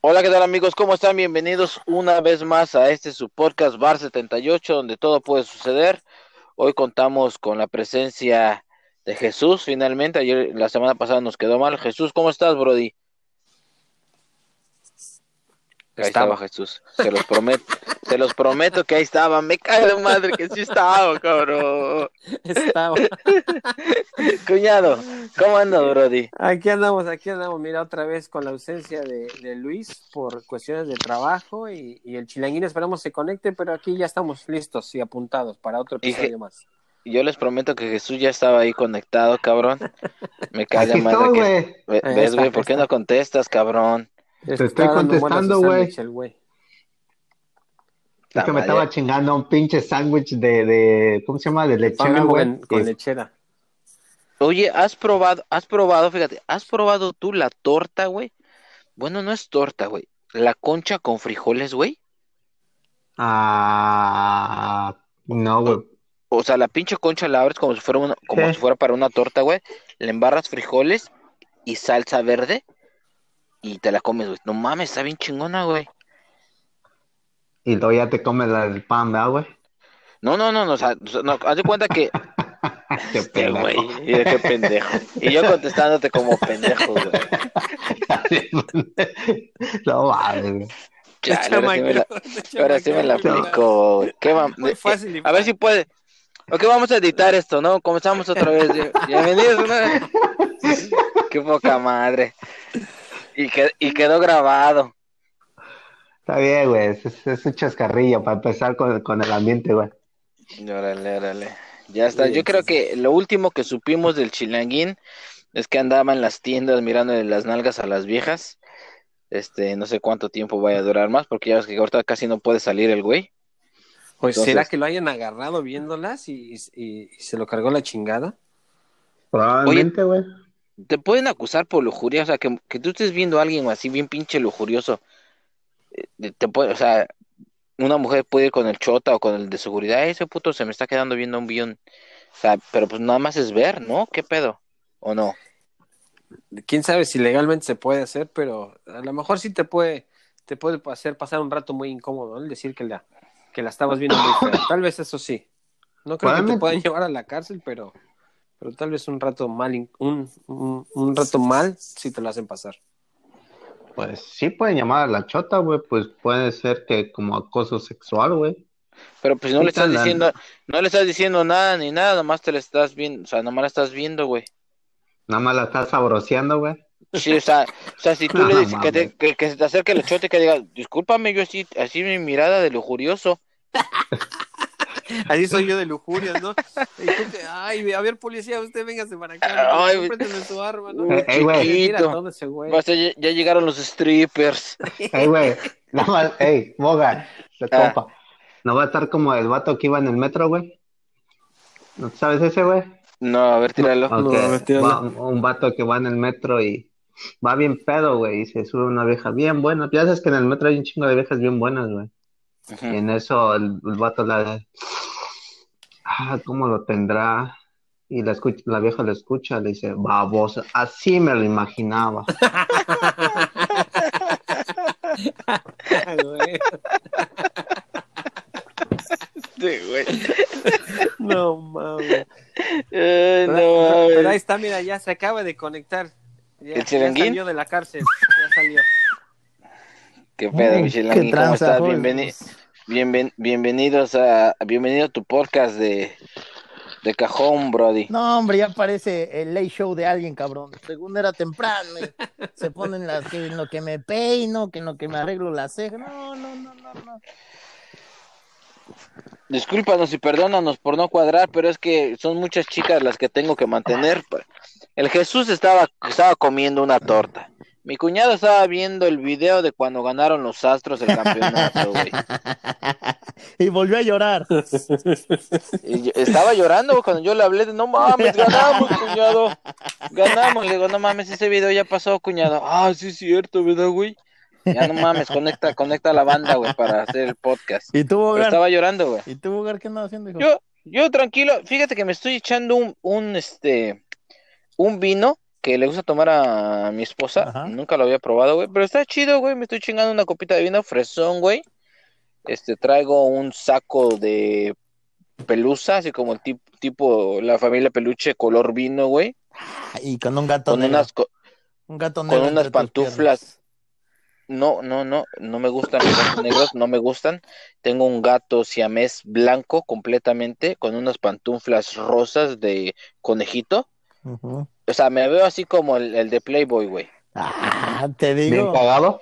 Hola, ¿qué tal amigos? ¿Cómo están? Bienvenidos una vez más a este su podcast Bar 78, donde todo puede suceder. Hoy contamos con la presencia de Jesús, finalmente. Ayer, la semana pasada nos quedó mal. Jesús, ¿cómo estás, Brody? Ahí estaba Jesús, se los prometo, se los prometo que ahí estaba, me cae de madre que sí estaba, cabrón. Estaba. Cuñado, ¿cómo andas, Brody? Aquí andamos, aquí andamos, mira, otra vez con la ausencia de, de Luis por cuestiones de trabajo y, y el chilanguín esperamos se conecte, pero aquí ya estamos listos y apuntados para otro episodio más. Yo les prometo que Jesús ya estaba ahí conectado, cabrón. Me cae Aquí madre estoy, que... ¿Ves, güey? ¿Por qué no contestas, cabrón? Te estoy Está contestando, güey. Es que me madre. estaba chingando un pinche sándwich de, de, ¿cómo se llama? De lechera, güey. con, lechera. Oye, ¿has probado, has probado, fíjate, has probado tú la torta, güey? Bueno, no es torta, güey. La concha con frijoles, güey. Ah, no, güey. O sea, la pinche concha la abres como si fuera una, como Sí. si fuera para una torta, güey. Le embarras frijoles y salsa verde y te la comes, güey. No mames, está bien chingona, güey. Y luego ya te comes la del pan, ¿verdad, güey? No, no, no, no, o sea, no, haz de cuenta que Qué Este pendejo. güey, mira qué pendejo. Y yo contestándote como pendejo, güey. No mames, güey. Chale, ahora sí me la, ahora sí me la aplicó, güey. Qué mam- Muy fácil y A ver si puede. Ok, vamos a editar esto, ¿no? Comenzamos otra vez. Bienvenidos. una- Qué poca madre. Y, que- y quedó grabado. Está bien, güey. Es, es- un chascarrillo para empezar con, con el ambiente, güey. Órale, órale. Ya está. Yo creo que lo último que supimos del chilanguín es que andaba en las tiendas mirándole las nalgas a las viejas. Este, no sé cuánto tiempo vaya a durar más, porque ya ves que ahorita casi no puede salir el güey. Pues Entonces- será que lo hayan agarrado viéndolas y, y- y se lo cargó la chingada. Probablemente, güey. Te pueden acusar por lujuria, o sea, que, que tú estés viendo a alguien así bien pinche lujurioso. eh, Te puede, o sea, una mujer puede ir con el chota o con el de seguridad, ese puto se me está quedando viendo un billón. O sea, pero pues nada más es ver, ¿no? ¿Qué pedo? ¿O no? Quién sabe si legalmente se puede hacer, pero a lo mejor sí te puede, te puede hacer pasar un rato muy incómodo, ¿no? El decir que la, que la estabas viendo muy fea. Tal vez eso sí. No creo que te puedan llevar a la cárcel, pero, pero tal vez un rato mal, un, un, un rato mal si te lo hacen pasar. Pues sí pueden llamar a la chota, güey. Pues puede ser que como acoso sexual, güey. Pero pues no le estás diciendo, no le estás diciendo nada ni nada, nomás te la estás viendo, o sea, nomás la estás viendo, güey. Nada más la estás sabroseando, güey. Sí, o sea, o sea, si tú No, le dices que, te- que, que se te acerque el chote y que diga, discúlpame, yo así, así mi mirada de lujurioso. Así soy yo de lujurias, ¿no? Y tú que, Ay, a ver, policía, usted véngase para acá. Ay, su arma, ¿no? Ey, güey. Mira chiquito. todo ese güey. Ya, ya llegaron los strippers. Ey, güey. Nada más, ey, Boga, de Ah. compa. No va a estar como el vato que iba en el metro, güey. ¿No sabes ese, güey? No, a ver, tíralo. Ok, a ver, tíralo. va un, vato que va en el metro y va bien pedo, güey, y se sube una vieja bien buena. Ya sabes que en el metro hay un chingo de viejas bien buenas, güey. Y en eso el, el vato la... Ah, ¿cómo lo tendrá? Y la, escucha, la vieja lo escucha, le dice, babosa, así me lo imaginaba. Sí, güey. No mames. No, pero ahí está, mira, ya se acaba de conectar. Ya, ¿El ya chilanguín? salió de la cárcel. Ya salió. Qué pedo, Ey, Michelanguín, qué ¿cómo tranza, estás? jóvenes. Bienven- bienvenidos a, bienvenido a tu podcast de, de cajón, Brody. No, hombre, ya parece el late show de alguien, cabrón. Según era temprano, se ponen las que en lo que me peino, que en lo que me arreglo la ceja. No, no, no, no, no. Discúlpanos y perdónanos por no cuadrar, pero es que son muchas chicas las que tengo que mantener. El Jesús estaba, estaba comiendo una torta. Mi cuñado estaba viendo el video de cuando ganaron los Astros el campeonato, güey. y volvió a llorar. Y estaba llorando cuando yo le hablé de no mames, ganamos, cuñado. Ganamos. Le digo, no mames, ese video ya pasó, cuñado. Ah, sí es cierto, ¿verdad, güey? Ya no mames, conecta, conecta a la banda, güey, para hacer el podcast. ¿Y tú, Bogar? estaba llorando, güey. ¿Y tú, Bogar, qué andaba haciendo, hijo? Yo, Yo tranquilo, fíjate que me estoy echando un, un este, un vino que le gusta tomar a mi esposa. Ajá. Nunca lo había probado, güey, pero está chido, güey. Me estoy chingando una copita de vino fresón, güey. Este, traigo un saco de pelusa, así como el tip- tipo, la familia peluche color vino, güey. Y con un gato Con negro. unas, co- un gato con negro unas entre tus pantuflas. No, no, no, no me gustan los gatos negros, no me gustan. Tengo un gato siamés blanco completamente, con unas pantuflas rosas de conejito. O sea, me veo así como el, el de Playboy, güey. Ah, te Bien digo. cagado.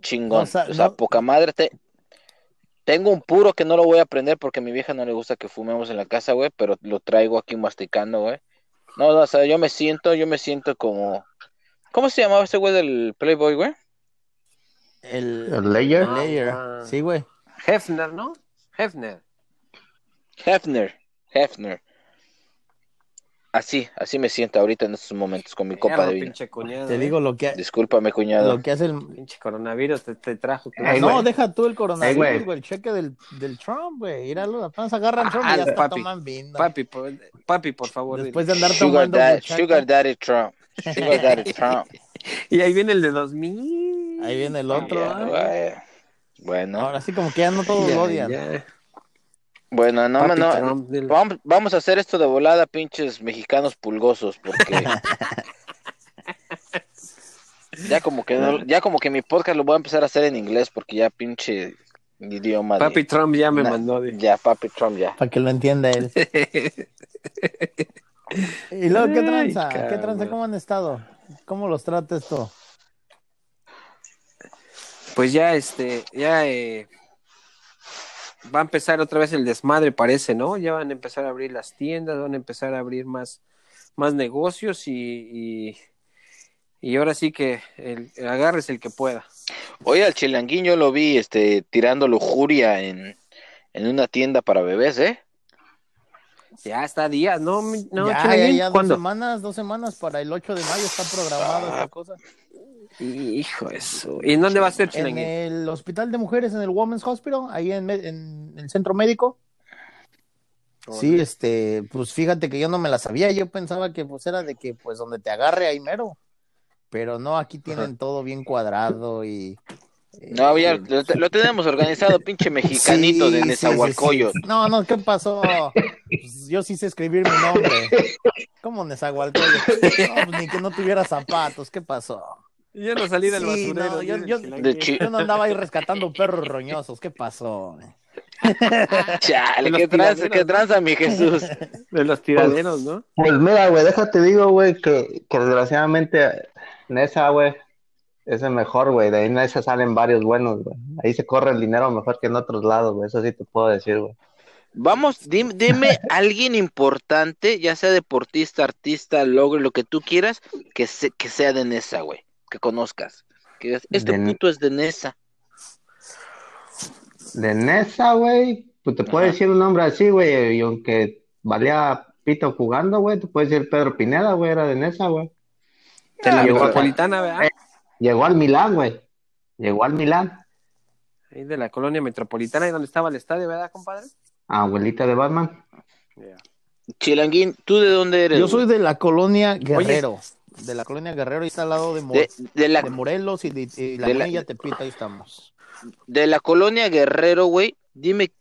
Chingón. O sea, o sea, no- poca madre. Te... Tengo un puro que no lo voy a prender porque a mi vieja no le gusta que fumemos en la casa, güey, pero lo traigo aquí masticando, güey. No, no, o sea, yo me siento, yo me siento como... ¿Cómo se llamaba ese güey del Playboy, güey? El, El layer. el layer. Ah. Sí, güey. Hefner, ¿no? Hefner. Hefner, Hefner. Así, así me siento ahorita en estos momentos con mi copa de vino. pinche cuñado. Te eh. digo lo que, Discúlpame, cuñado. lo que hace el. Pinche coronavirus te, te trajo. Ey, no, güey. deja tú el coronavirus, güey. güey. El cheque del, del Trump, güey. Míralo, apenas agarran Trump Ah, y ya está papi. toman vino. Papi, por, papi, por favor. Después dile. de andar Sugar, tomando Dad-. Sugar Daddy Trump. Sugar Daddy Trump. Y ahí viene el de 2000. Ahí viene el otro. ¿eh? Bueno, Ahora sí, como que ya no todos lo odian. ya. Bueno, no, Papi no, Trump. Vamos, vamos a hacer esto de volada, pinches mexicanos pulgosos, porque ya como que no- ya como que mi podcast lo voy a empezar a hacer en inglés, porque ya pinche idioma de- Papi Trump ya me mandó. ya papi Trump ya. Para que lo entienda él. Y luego, ¿qué Ay, tranza? ¿Qué tranza? ¿Cómo han estado? ¿Cómo los trata esto? Pues ya, este, ya eh, va a empezar otra vez el desmadre, parece, ¿no? Ya van a empezar a abrir las tiendas, van a empezar a abrir más, más negocios y, y, y ahora sí que el, agarres el que pueda. Oye, al chilanguín yo lo vi este tirando lujuria en, en una tienda para bebés, ¿eh? Ya está días, ¿no? no ya, ya, dos semanas, dos semanas para el 8 de mayo está programada esta cosa. Hijo eso. ¿Y en dónde va a ser En Chilanguín? el hospital de mujeres, en el Women's Hospital, ahí en, en el centro médico. Sí, este, pues fíjate que yo no me la sabía, yo pensaba que pues era de que pues donde te agarre ahí mero. Pero no, aquí tienen todo bien cuadrado y No, ya lo, lo tenemos organizado, pinche mexicanito Sí, de sí, sí, Nezahualcóyotl. sí. No, no, ¿qué pasó? Pues yo sí sé escribir mi nombre. ¿Cómo Nezahualcóyotl? No, pues ni que no tuviera zapatos, ¿qué pasó? Ya no salí del Sí, basurero. no, yo- yo- Yo no andaba ahí rescatando perros roñosos, ¿qué pasó? Chale, qué tranza, qué tranza, mi Jesús. De los tiraderos, ¿no? Pues mira, güey, déjate digo, güey, que, que desgraciadamente Nesa, güey, es el mejor, güey. De ahí en esa salen varios buenos, güey. Ahí se corre el dinero mejor que en otros lados, güey. Eso sí te puedo decir, güey. Vamos, dim- dime alguien importante, ya sea deportista, artista, logro, lo que tú quieras, que, se- que sea de Nesa, güey, que conozcas. Que digas, este De- puto es de Nesa. De Nesa, güey, pues te puedo Ajá. decir un nombre así, güey. Y aunque valía pito jugando, güey, te puedo decir Pedro Pineda, güey, era de Nesa, güey. De la metropolitana, ¿verdad? Llegó al Milán, güey. Llegó al Milán. Ahí de la colonia metropolitana, ahí donde estaba el estadio, ¿verdad, compadre? Abuelita de Batman. Chilanguín, ¿tú de dónde eres? Yo soy de la colonia Guerrero. De la colonia Guerrero, ahí está al lado de, Mo- de, de la, de Morelos y de, y la de la- Tepita, ahí estamos. de la colonia Guerrero, güey. Dime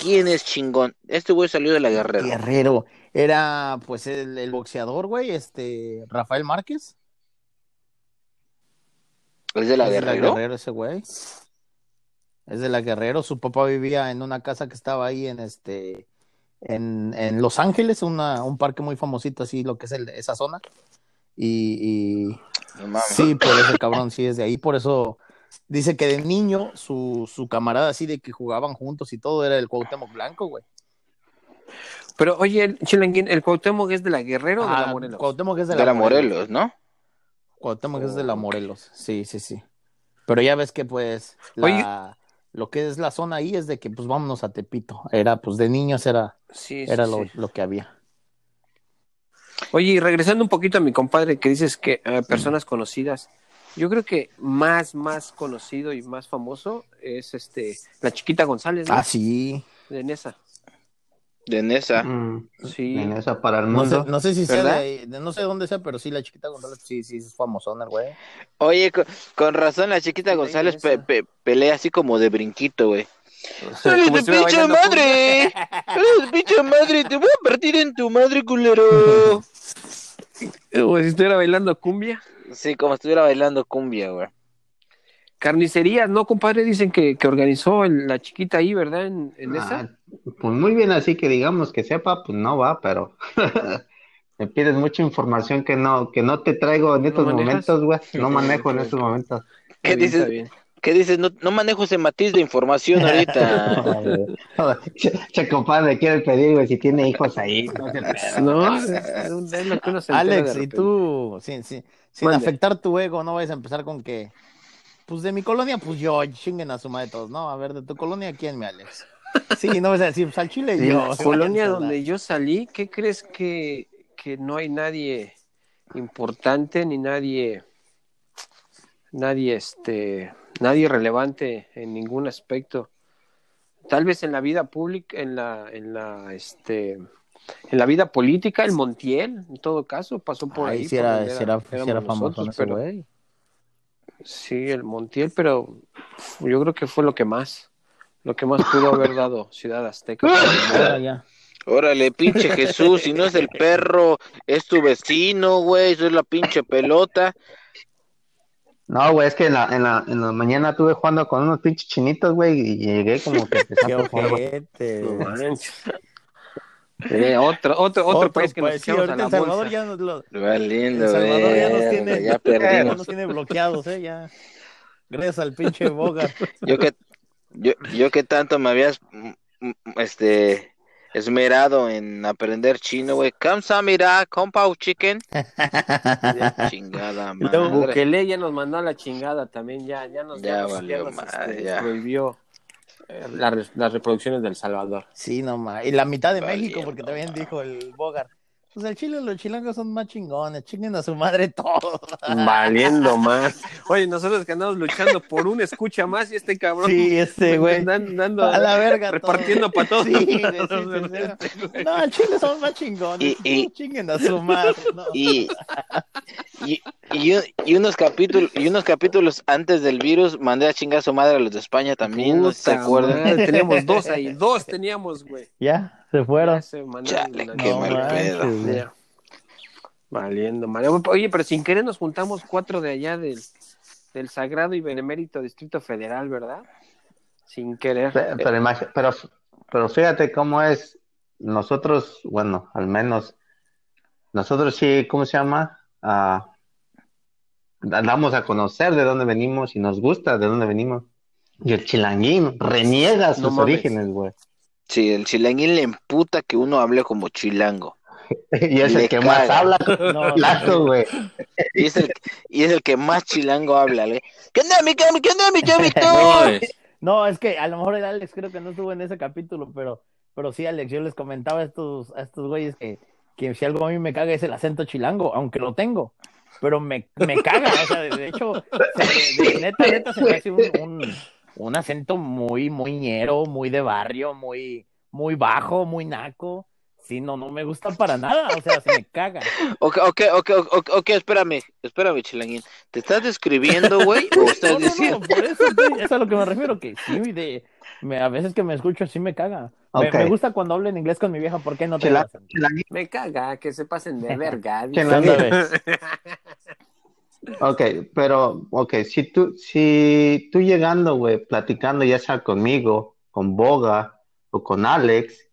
quién es chingón. Este güey salió de la Guerrero. Guerrero. Era pues el, el boxeador, güey, este Rafael Márquez. ¿Es de la Es de Guerrero? Guerrero ese güey. Es de la Guerrero. Su papá vivía en una casa que estaba ahí en este en, en Los Ángeles, una, un parque muy famosito así, lo que es el- esa zona. Y, y No mames. sí, por ese cabrón sí es de ahí. Por eso dice que de niño su, su camarada así de que jugaban juntos y todo era el Cuauhtémoc Blanco, güey. Pero oye, el Chilanguín, ¿el Cuauhtémoc es de la Guerrero o de la Ah, Morelos? Cuauhtémoc es de, de la Morelos, ¿no? Cuauhtémoc es de la Morelos, sí, sí, sí. Pero ya ves que pues la, lo que es la zona ahí es de que pues vámonos a Tepito. Era pues de niños era, Sí, era sí, lo, sí. lo que había. Oye, y regresando un poquito a mi compadre que dices que eh, personas conocidas, yo creo que más, más conocido y más famoso es este la chiquita González, ¿no? Ah, sí. de Nesa. De Nesa. Mm, Sí. en esa para el No sé, mundo. no sé si sea ¿Verdad? de, ahí, de- no sé dónde sea, pero sí, la chiquita González, sí, sí, es famosona güey. Oye, con, con razón la chiquita González pe- pe- pelea así como de brinquito, güey. ¡Ay, si de pinche madre! ¡Ay, de pinche madre! ¡Te voy a partir en tu madre, culero! Como si estuviera bailando cumbia. Sí, como estuviera bailando cumbia, güey. Carnicerías, ¿no, compadre? Dicen que, que organizó el- la chiquita ahí, ¿verdad? En, en esa. Pues muy bien, así que digamos que sepa, pues no va, pero me pides mucha información que no, que no te traigo en ¿No estos manejas? momentos, güey. No manejo en estos momentos. ¿Qué dices? ¿Qué dices? No, no manejo ese matiz de información ahorita. compadre, quiere pedir, güey, si tiene hijos ahí. No es, es lo que uno se Alex, y tú, sin, sin, sin Mande. afectar tu ego, no vayas a empezar con que, pues de mi colonia, pues yo, chinguen a su madre todos, ¿no? A ver, de tu colonia, ¿quién, mi Alex? Sí, no vas a decir, pues al chile De yo. la colonia donde yo salí, ¿qué crees que, que no hay nadie importante ni nadie, nadie, este, nadie relevante en ningún aspecto? Tal vez en la vida pública, en la, en la, este, en la vida política, el Montiel, en todo caso, pasó por ahí. Ahí por era, famoso nosotros, pero-. Sí, el Montiel, pero yo creo que fue lo que más, lo que más pudo haber dado Ciudad Azteca. Ya. Órale, pinche Jesús, si no es el perro, es tu vecino, güey, eso es la pinche pelota. No, güey, es que en la, en la, en la mañana estuve jugando con unos pinches chinitos, güey, y llegué como que Qué empezando a jugar. ojete. No manches. Eh, otro, otro, otro, país que nos país, sí, echamos a ahorita la El Salvador bolsa. ya nos, lo- Va lindo, El Salvador ya nos tiene, ya ya perdimos. nos tiene bloqueados, ¿eh? Ya. Gracias al pinche Bogart. Yo que, yo, yo que tanto me habías, mm, mm, este, esmerado en aprender chino, güey. Kamsamira, Kompau Chicken. Chingada luego madre. Bukele ya nos mandó a la chingada también, ya, ya nos, Ya nos- valió nos, madre, este, ya. prohibió eh, la las reproducciones del Salvador. Sí, nomás. Y la mitad de Valiendo México, porque también dijo el Bogart. Pues el Chile, los chilangos son más chingones, chinguen a su madre todos. Valiendo más. Oye, nosotros que andamos luchando por un escucha más y este cabrón. Sí, este güey. dan- dando, A la verga. repartiendo todo. para todos. Sí, sí, sí, sí. No, el Chile son más chingones. Y- y- chinguen a su madre. No. Y, y, y, un- y unos capítulos y unos capítulos antes del virus mandé a chingar a su madre a los de España también, no sé si se Puta acuerdan. teníamos dos ahí, dos teníamos, güey. Ya, se fueron. Ya se mandaron Chale, la- qué No mal pedo. Valiendo, mal. Oye, pero sin querer nos juntamos cuatro de allá del, del Sagrado y Benemérito Distrito Federal, ¿verdad? Sin querer. Pe- Pero, pero, pero fíjate cómo es. Nosotros, bueno, al menos, nosotros sí, ¿cómo se llama? Ah, damos a conocer de dónde venimos y nos gusta de dónde venimos. Y el chilanguín reniega sus orígenes, güey. Sí, el chilanguín le emputa que uno hable como chilango. Y es Le el que más habla No, güey. Y es el, y es el que más chilango habla. ¿le? ¿Qué onda, mi cami? ¿Qué onda, mi chavito? No, es que a lo mejor el Alex creo que no estuvo en ese capítulo, pero, pero sí, Alex, yo les comentaba a estos, a estos güeyes que, que si algo a mí me caga es el acento chilango, aunque lo tengo, pero me, me caga, o sea, de, de hecho, se- de- de- neta, neta, se me hace un, un, un acento muy, muy ñero, muy de barrio, muy, muy bajo, muy naco. Sí, no, no me gusta para nada, o sea, se me caga. Ok, ok, ok, ok, ok, espérame, espérame, chilanguín. ¿Te estás describiendo, güey? ¿O estás No, no, diciendo? no, por eso estoy- es a lo que me refiero, que sí, de, me, a veces que me escucho así me caga. Me, Ok. me gusta cuando hablo en inglés con mi vieja, ¿por qué no te Chila-. Me caga que se pasen de verga. Ok, pero, ok, si tú, si tú llegando, güey, platicando ya sea conmigo, con Boga o con Alex,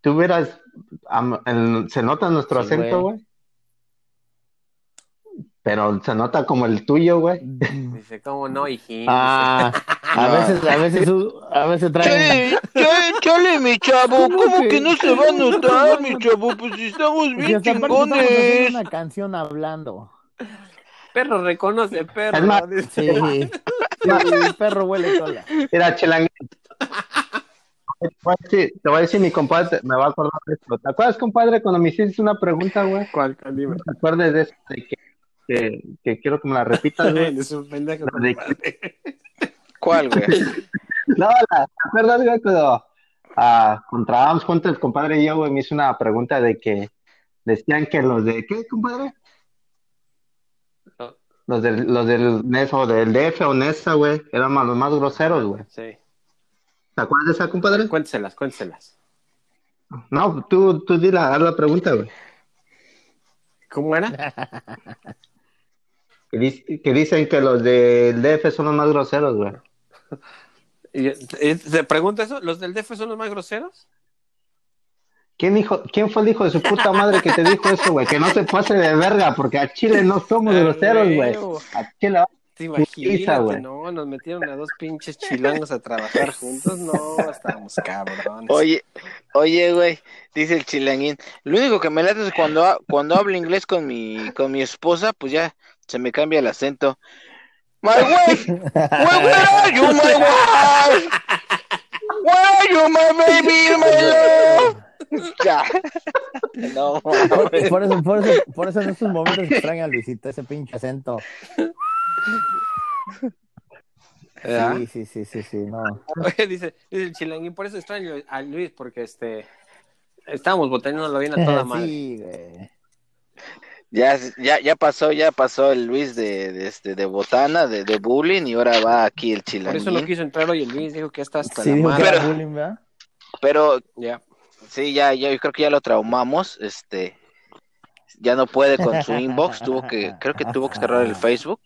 tú verás, am- el- se nota nuestro Sí, acento, güey. Pero se nota como el tuyo, güey. Dice, ¿cómo no, hijín? Ah, A veces, a veces, a veces traen. Chale, chale, chale, mi chavo, ¿Cómo ¿cómo que- no se va a notar, mi chavo? Pues si estamos Si bien aparte estamos chingones. una canción hablando. Perro reconoce perro. Es más- dice. Sí, sí, el perro huele cola. mira, Chilanguín. Te voy a decir, te voy a decir, mi compadre, me va a acordar de esto. ¿Te acuerdas, compadre, cuando me hiciste una pregunta, güey? ¿Cuál? Dime. ¿Te acuerdas de eso? De que, que, que quiero que me la repitas, güey. Eres un pendejo. De-. ¿Cuál, güey? No, la, ¿te acuerdas, güey, cuando, ah, cuando trabajamos juntos, el compadre y yo, güey, me hizo una pregunta de que decían que los de, ¿qué, compadre? Los del, los del NES o del DF o NESA, güey, eran más- los más groseros, güey. Sí. ¿Te acuerdas de esa, compadre? Cuénteselas, cuénteselas. No, tú, tú di la, haz la pregunta, güey. ¿Cómo era? Que, dic- que dicen que los del DF son los más groseros, güey. ¿Te pregunto eso? ¿Los del DF son los más groseros? ¿Quién, dijo, ¿Quién fue el hijo de su puta madre que te dijo eso, güey? Que no se pase de verga, porque a Chile no somos Ah, groseros, güey. A Chile güey. No, nos metieron a dos pinches chilangos a trabajar juntos. No, estábamos cabrones. Oye, oye, güey, dice el chilanguín. Lo único que me late es cuando, cuando hablo inglés con mi, con mi esposa, pues ya se me cambia el acento. My wife, where, where are you, my wife? Where are you, my baby, my love? Ya. No, Por, por eso, por eso, por eso en estos momentos extraña a Luisito, ese pinche acento. ¿Verdad? Sí, sí, sí, sí, sí, no. Oye, dice, dice el chilanguín, por eso extraño a Luis, porque este estábamos botándolo bien a toda madre. Sí, güey. Ya, ya, ya pasó, ya pasó el Luis de, de, este, de botana, de, de bullying, y ahora va aquí el Por chilanguín. eso no quiso entrar hoy el Luis, dijo que está hasta Sí, la madre. Pero- bullying, ¿verdad? Pero Ya. Sí, ya, ya, yo creo que ya lo traumamos, este, ya no puede con su inbox, tuvo que, creo que tuvo que cerrar el Facebook.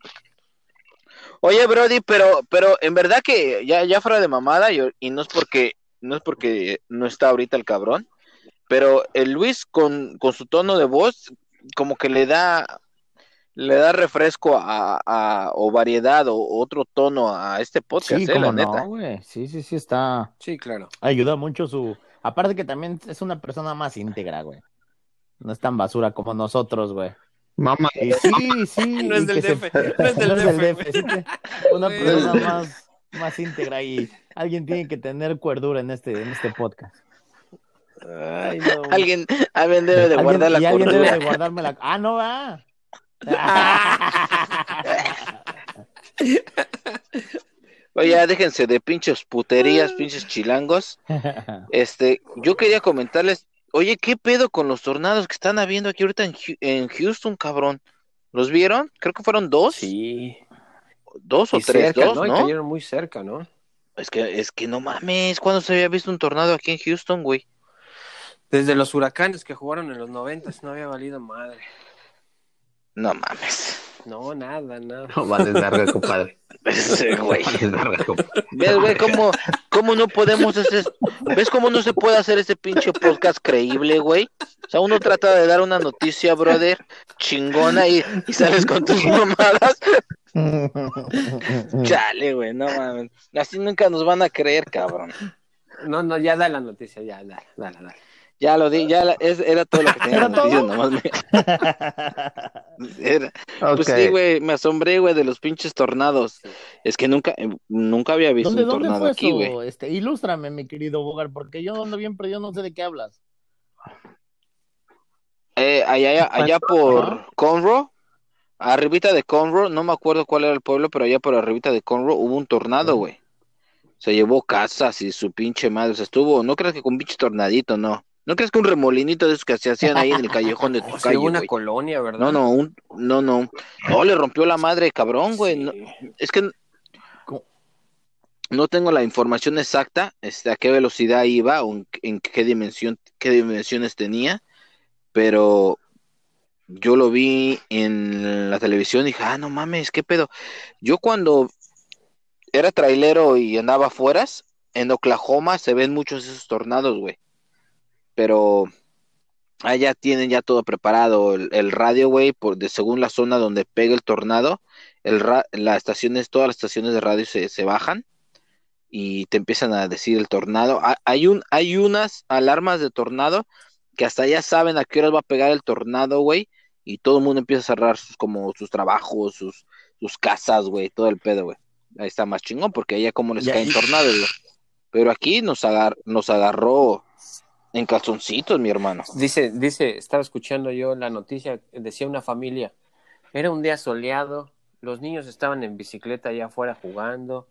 Oye, Brody, pero, pero en verdad que ya, ya fuera de mamada, y, y no es porque, no es porque no está ahorita el cabrón, pero el Luis con, con su tono de voz, como que le da, le da refresco a, a- o variedad o otro tono a este podcast, Sí, eh, la como neta. no, güey. Sí, sí, sí, está. Sí, claro. Ayuda mucho su. Aparte que también es una persona más íntegra, güey. No es tan basura como nosotros, güey. Mamá, Y sí, sí. No es y del que se- DF, no es del no es del DF, DF, sí que Una persona más, más íntegra y alguien tiene que tener cuerdura en este, en este podcast. Ay, no. güey. Alguien, alguien debe de Alguien- guardar y la alguien cordura. debe de guardarme la. Ah, no va. Oye, ya déjense de pinches puterías, pinches chilangos. Este, yo quería comentarles, oye, ¿qué pedo con los tornados que están habiendo aquí ahorita en, en Houston, cabrón? ¿Los vieron? Creo que fueron dos, Sí. dos o Y tres, cerca, dos, ¿no? Y ¿no? cayeron muy cerca, ¿no? Es que, es que no mames, ¿cuándo se había visto un tornado aquí en Houston, güey? Desde los huracanes que jugaron en los noventas no había valido madre. No mames. No, nada, nada. no vales verga, compadre. Ese güey. Vales compadre. ¿Ves, güey, cómo, cómo no podemos hacer, ves cómo no se puede hacer ese pinche podcast creíble, güey? O sea, uno trata de dar una noticia, brother, chingona y, y sales con tus mamadas. Chale, güey, no mames. Así nunca nos van a creer, cabrón. No, no, ya da la noticia, ya, dale, dale, dale. Ya lo di, ya la- es- era todo lo que tenía ¿Era de noticias, todo? nomás me- era- Pues Ok. sí, güey, me asombré, güey, de los pinches tornados. Es que nunca, eh, nunca había visto ¿Dónde, un dónde tornado fue aquí, güey. Este, ilústrame, mi querido Bogar, porque yo ando bien perdido, no sé de qué hablas. Eh, allá, allá por Conroe, arribita de Conroe, no me acuerdo cuál era el pueblo, pero allá por arribita de Conroe hubo un tornado, güey. Se llevó casas y su pinche madre, o sea, estuvo, no crees que con un pinche tornadito, no. No crees que un remolinito de esos que se hacían ahí en el callejón de tu calle, una colonia, ¿verdad? No, no, un, no, no. No, le rompió la madre, cabrón, güey. No, es que ¿Cómo? no tengo la información exacta, este, a qué velocidad iba o en, en qué dimensión, qué dimensiones tenía, pero yo lo vi en la televisión y dije, ah, no mames, qué pedo. Yo cuando era trailero y andaba afuera, en Oklahoma se ven muchos esos tornados, güey. Pero allá tienen ya todo preparado, el, el radio, güey, por de según la zona donde pega el tornado, el ra- las estaciones, todas las estaciones de radio se, se bajan y te empiezan a decir el tornado. Ha- Hay un, hay unas alarmas de tornado que hasta ya saben a qué horas va a pegar el tornado, güey, y todo el mundo empieza a cerrar sus, como sus trabajos, sus, sus casas, güey, todo el pedo, güey. Ahí está más chingón, porque allá como les caen tornados, güey. Pero aquí nos, agar, nos agarró en calzoncitos, mi hermano. Dice, dice, estaba escuchando yo la noticia, decía una familia, era un día soleado, los niños estaban en bicicleta allá afuera jugando,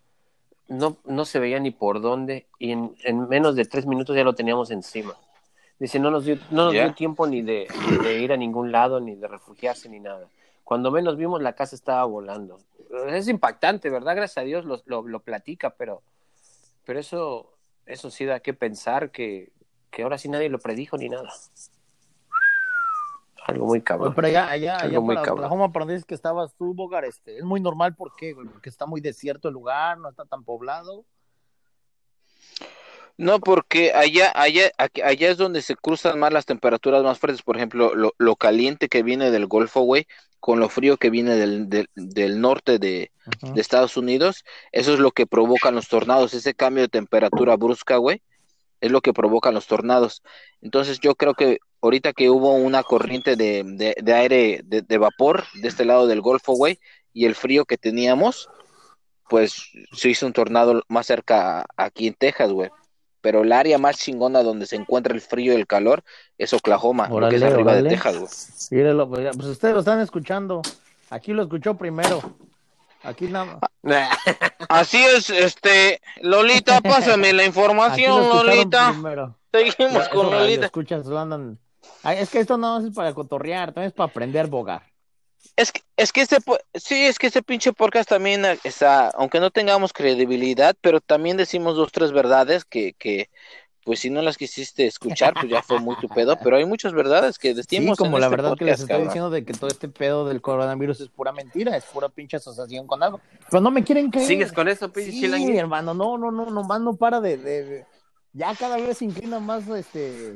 no, no se veía ni por dónde y en, en menos de tres minutos ya lo teníamos encima. Dice, no nos dio, no nos dio tiempo ni de, ni de ir a ningún lado, ni de refugiarse, ni nada. Cuando menos vimos, la casa estaba volando. Es impactante, ¿verdad? Gracias a Dios lo, lo, lo platica, pero, pero eso, eso sí da que pensar que, que ahora sí nadie lo predijo ni nada. Algo muy cabrón. pero allá, allá, allá Algo muy para cabrón. Oklahoma, para donde dices que estabas tú, Bogar, este, es muy normal, ¿por qué, güey? Porque está muy desierto el lugar, no está tan poblado. No, porque allá, allá, aquí- allá es donde se cruzan más las temperaturas más fuertes. Por ejemplo, lo, lo caliente que viene del Golfo, güey, con lo frío que viene del, del, del norte de, de Estados Unidos, eso es lo que provocan los tornados. Ese cambio de temperatura brusca, güey, es lo que provocan los tornados. Entonces, yo creo que ahorita que hubo una corriente de, de, de aire, de, de vapor de este lado del Golfo, güey, y el frío que teníamos, pues se hizo un tornado más cerca aquí en Texas, güey. Pero el área más chingona donde se encuentra el frío y el calor es Oklahoma, lo que es arriba de Texas, güey. Pues, pues ustedes lo están escuchando. Aquí lo escuchó primero. Aquí nada Así es, este, Lolita, pásame la información, Lolita. primero. Seguimos con Lolita. escuchas, andan- Ay, es que esto no es para cotorrear, también es para aprender bogar. Es que, es que este, sí, es que este pinche podcast también eh, está, aunque no tengamos credibilidad, pero también decimos dos, tres verdades que, que, pues si no las quisiste escuchar, pues ya fue muy tu pedo, pero hay muchas verdades que Sí, decimos como en la este verdad que les podcast, estoy cabrón. diciendo de que todo este pedo del coronavirus es pura mentira, es pura pinche asociación con algo. Pero no me quieren creer. ¿Sigues con eso, pinche Sí, chilanguín? mi hermano, no, no, no, nomás no para de, de- de- ya cada vez se inclina más este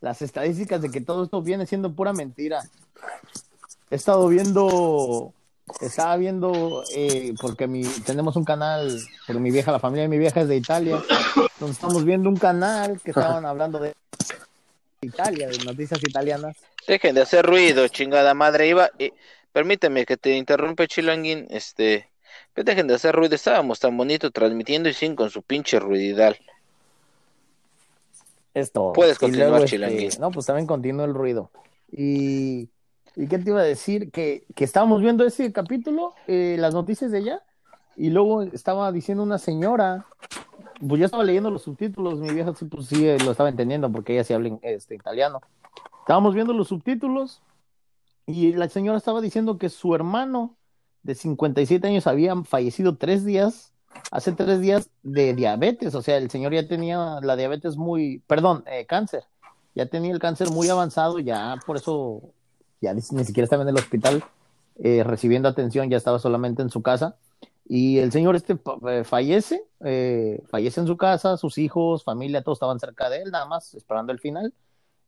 las estadísticas de que todo esto viene siendo pura mentira. He estado viendo, estaba viendo, eh, porque mi, tenemos un canal, porque mi vieja, la familia de mi vieja es de Italia, estamos viendo un canal que estaban hablando de Italia, de noticias italianas. Dejen de hacer ruido, chingada madre. Iba, eh, permíteme que te interrumpe, Chilanguín. Este, pues dejen de hacer ruido. Estábamos tan bonito transmitiendo y sin con su pinche ruididal. Esto. Puedes continuar, luego, Chilanguín. No, pues también continúa el ruido. Y, ¿y qué te iba a decir? Que, que estábamos viendo ese capítulo, eh, las noticias de ella, y luego estaba diciendo una señora, pues yo estaba leyendo los subtítulos, mi vieja sí, pues eh, lo estaba entendiendo porque ella sí habla este, italiano. Estábamos viendo los subtítulos y la señora estaba diciendo que su hermano de 57 años había fallecido tres días hace tres días de diabetes, o sea, el señor ya tenía la diabetes muy, perdón, eh, cáncer, ya tenía el cáncer muy avanzado, ya por eso ya ni, ni siquiera estaba en el hospital eh, recibiendo atención, ya estaba solamente en su casa. Y el señor este eh, fallece, eh, fallece en su casa, sus hijos, familia, todos estaban cerca de él, nada más esperando el final. El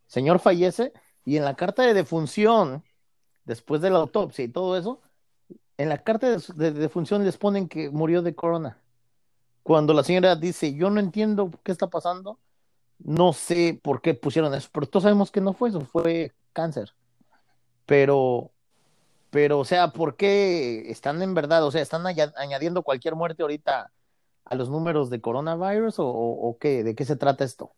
señor fallece y en la carta de defunción, después de la autopsia y todo eso, en la carta de, de defunción les ponen que murió de corona. Cuando la señora dice, yo no entiendo qué está pasando, no sé por qué pusieron eso, pero todos sabemos que no fue eso, fue cáncer. Pero, pero, o sea, ¿por qué están en verdad, o sea, están aña- añadiendo cualquier muerte ahorita a los números de coronavirus o qué? ¿De qué se trata esto?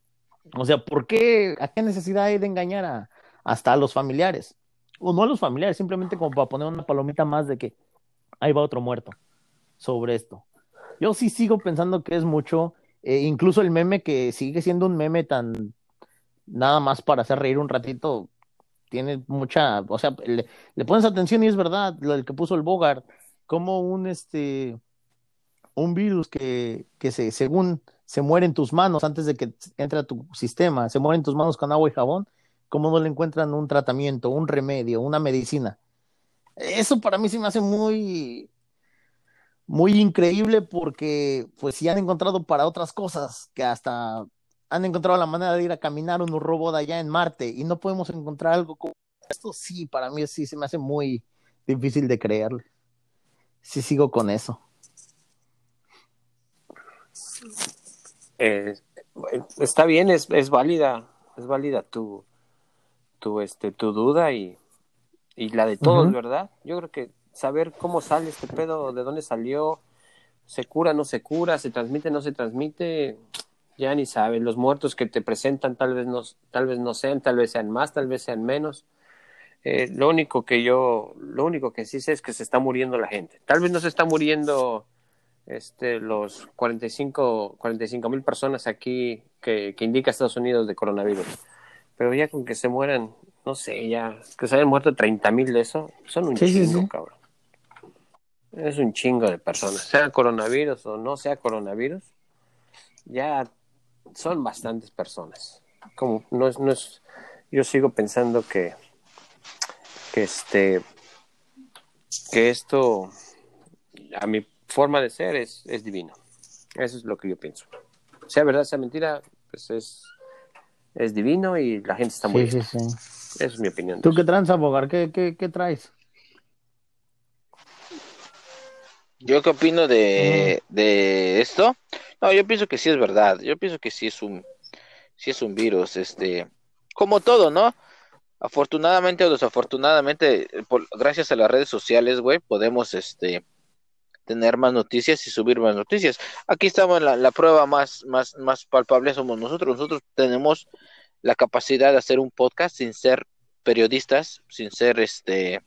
O sea, ¿por qué? ¿A qué necesidad hay de engañar a, hasta a los familiares? O no a los familiares, simplemente como para poner una palomita más de que ahí va otro muerto sobre esto. Yo sí sigo pensando que es mucho, eh, incluso el meme que sigue siendo un meme tan nada más para hacer reír un ratito, tiene mucha, o sea, le, pones atención y es verdad, lo que puso el Bogart, como un este un virus que, que se, según se muere en tus manos antes de que entre a tu sistema, se muere en tus manos con agua y jabón, ¿cómo no le encuentran un tratamiento, un remedio, una medicina? Eso para mí se me hace muy, muy increíble porque pues sí han encontrado para otras cosas que hasta han encontrado la manera de ir a caminar un robot allá en Marte y no podemos encontrar algo como esto sí, para mí sí se me hace muy difícil de creer. Sí sigo con eso. Eh, está bien, es, es válida, es válida tu, tu, este, tu duda y, y la de todos. ¿verdad? Yo creo que saber cómo sale este pedo, de dónde salió, se cura, no se cura, se transmite, no se transmite, ya ni sabes. Los muertos que te presentan tal vez no, tal vez no sean, tal vez sean más, tal vez sean menos. Eh, lo único que yo, lo único que sí sé es que se está muriendo la gente. Tal vez no se está muriendo este, los 45 mil personas aquí que, que indica Estados Unidos de coronavirus. Pero ya con que se mueran, no sé, ya que se hayan muerto 30 mil de eso, son un sí, chingo, sí. cabrón. Es un chingo de personas, sea coronavirus o no sea coronavirus, ya son bastantes personas. Como no es, no es, yo sigo pensando que, que este, que esto, a mi forma de ser es, es divino. Eso es lo que yo pienso. Sea verdad, sea mentira, pues es, es divino y la gente está muy Sí, sí, sí. Esa es mi opinión. ¿Tú qué tranza, Bogar? ¿Qué, qué, qué traes? ¿Yo qué opino de, de esto? No, yo pienso que sí es verdad. Yo pienso que sí es un, sí es un virus, este, como todo, ¿no? Afortunadamente o desafortunadamente, gracias a las redes sociales, güey, podemos, este, tener más noticias y subir más noticias. Aquí estamos, la, la prueba más, más, más palpable somos nosotros. Nosotros tenemos la capacidad de hacer un podcast sin ser periodistas, sin ser, este,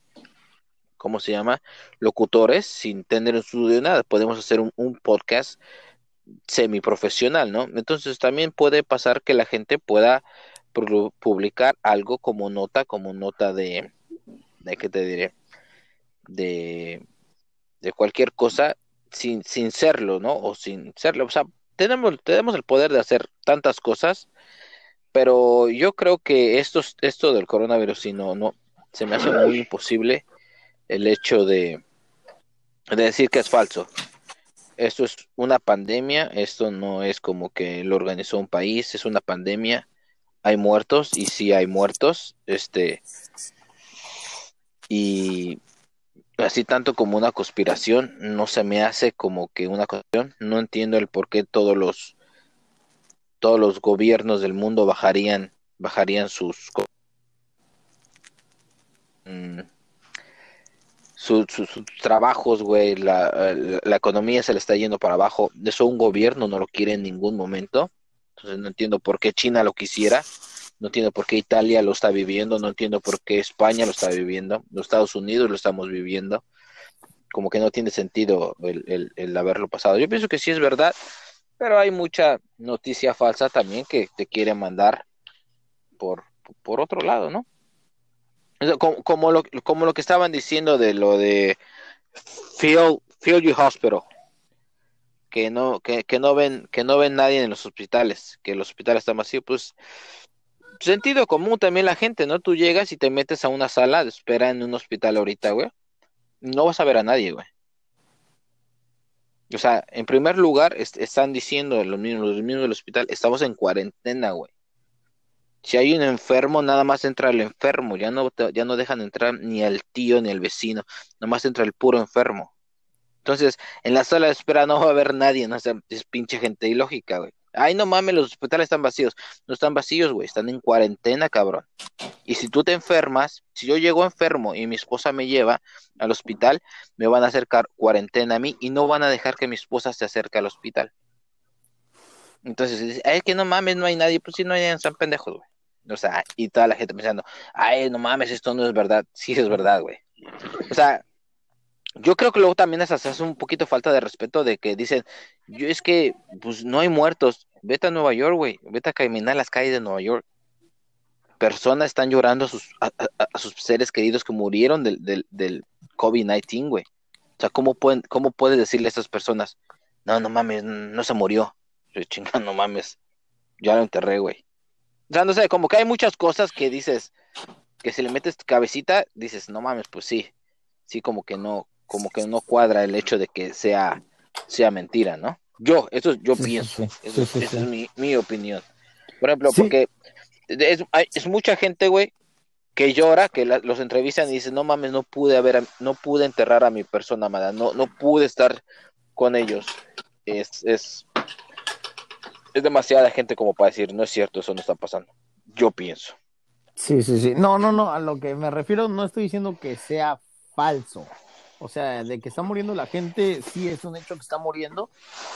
¿cómo se llama? Locutores, sin tener un estudio nada. Podemos hacer un podcast semiprofesional, ¿no? Entonces también puede pasar que la gente pueda pu- publicar algo como nota, como nota de, de ¿qué te diré? De, de cualquier cosa sin, sin serlo, ¿no? O sin serlo. O sea, tenemos, tenemos el poder de hacer tantas cosas, pero yo creo que esto, esto del coronavirus, si no, no, se me hace muy imposible el hecho de, de decir que es falso. Esto es una pandemia, esto no es como que lo organizó un país, es una pandemia, hay muertos y sí hay muertos, este, y así tanto como una conspiración, no se me hace como que una conspiración, no entiendo el por qué todos los todos los gobiernos del mundo bajarían bajarían sus mm, su- su- sus trabajos, güey, la, la, economía se le está yendo para abajo. Eso un gobierno no lo quiere en ningún momento. Entonces no entiendo por qué China lo quisiera, no entiendo por qué Italia lo está viviendo, no entiendo por qué España lo está viviendo, los Estados Unidos lo estamos viviendo. Como que no tiene sentido el, el, el haberlo pasado. Yo pienso que sí es verdad, pero hay mucha noticia falsa también que te quiere mandar por, por otro lado, ¿no? Como, como, lo, como lo que estaban diciendo de lo de Field, Field Hospital, que no, que, que no ven, que no ven nadie en los hospitales, que los hospitales están vacíos, pues sentido común también la gente, ¿no? Tú llegas y te metes a una sala de espera en un hospital ahorita, güey. No vas a ver a nadie, güey. O sea, en primer lugar, est están diciendo los mismos, los mismos del hospital, estamos en cuarentena, güey. Si hay un enfermo, nada más entra el enfermo, ya no, ya no dejan entrar ni el tío ni el vecino, nada más entra el puro enfermo. Entonces, en la sala de espera no va a haber nadie, no o es pinche gente ilógica, güey. Ay, no mames, los hospitales están vacíos. No están vacíos, güey, están en cuarentena, cabrón. Y si tú te enfermas, si yo llego enfermo y mi esposa me lleva al hospital, me van a acercar cuarentena a mí y no van a dejar que mi esposa se acerque al hospital. Entonces, es que no mames, no hay nadie. Pues sí, no hay están pendejos, güey. O sea, y toda la gente pensando, ay, no mames, esto no es verdad. Sí es verdad, güey. O sea, yo creo que luego también es un poquito falta de respeto de que dicen, yo es que, pues no hay muertos. Vete a Nueva York, güey. Vete a caminar las calles de Nueva York. Personas están llorando a sus, a, a- sus seres queridos que murieron del, del, del COVID-19, güey. O sea, ¿cómo pueden, ¿cómo puedes decirle a estas personas, no, no mames, no se murió? Chinga, no mames. Ya lo enterré, güey. O sea, no sé, como que hay muchas cosas que dices, que si le metes cabecita, dices, no mames, pues sí. Sí, como que no, como que no cuadra el hecho de que sea, sea mentira, ¿no? Yo, eso es- yo Sí, pienso. sí. Eso, Sí, esa es mi, mi opinión. Por ejemplo, porque es, hay- es mucha gente, güey, que llora, que la- los entrevistan y dicen, no mames, no pude haber, no pude enterrar a mi persona amada, no, no pude estar con ellos. Es, es, es demasiada gente como para decir, no es cierto, eso no está pasando. Yo pienso. Sí, sí, sí. No, no, no. A lo que me refiero, no estoy diciendo que sea falso. O sea, de que está muriendo la gente, sí es un hecho que está muriendo.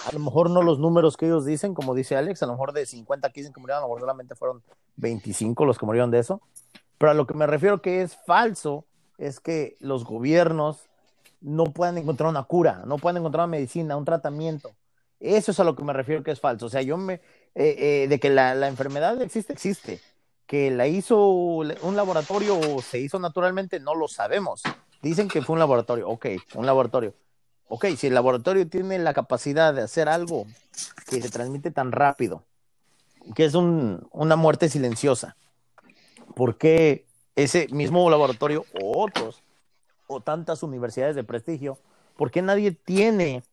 A lo mejor no los números que ellos dicen, como dice Alex, a lo mejor de 50 que dicen que murieron, a lo mejor solamente fueron 25 los que murieron de eso. Pero a lo que me refiero que es falso es que los gobiernos no puedan encontrar una cura, no puedan encontrar una medicina, un tratamiento. Eso es a lo que me refiero que es falso. O sea, yo me, eh, eh, de que la, la, enfermedad existe, existe. Que la hizo un laboratorio o se hizo naturalmente, no lo sabemos. Dicen que fue un laboratorio. Ok, un laboratorio. Ok, si el laboratorio tiene la capacidad de hacer algo que se transmite tan rápido, que es un, una muerte silenciosa, ¿por qué ese mismo laboratorio o otros o tantas universidades de prestigio, por qué nadie tiene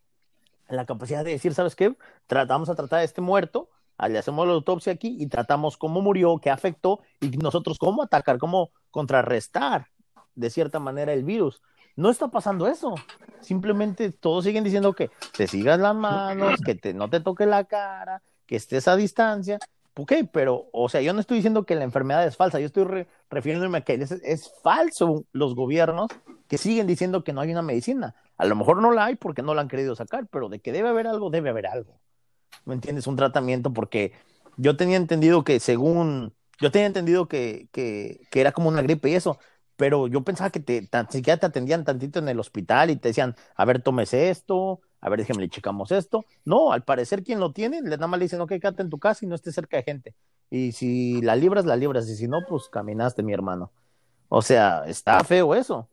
la capacidad de decir, ¿sabes qué? Tratamos a tratar a este muerto, le hacemos la autopsia aquí y tratamos cómo murió, qué afectó y nosotros cómo atacar, cómo contrarrestar de cierta manera el virus. No está pasando eso. Simplemente todos siguen diciendo que te sigas las manos, que te, no te toque la cara, que estés a distancia. Ok, pero, o sea, yo no estoy diciendo que la enfermedad es falsa, yo estoy refiriéndome a que es, falso los gobiernos que siguen diciendo que no hay una medicina. A lo mejor no la hay porque no la han querido sacar, pero de que debe haber algo, debe haber algo. ¿Me entiendes? Un tratamiento porque yo tenía entendido que según, yo tenía entendido que, que, que era como una gripe y eso, pero yo pensaba que te, tan, siquiera te atendían tantito en el hospital y te decían, a ver, tomes esto, a ver, déjeme, le checamos esto. No, al parecer quien lo tiene, le nada más le dicen, ok, quédate en tu casa y no estés cerca de gente. Y si la libras, la libras, y si no, pues caminaste, mi hermano. O sea, está feo eso.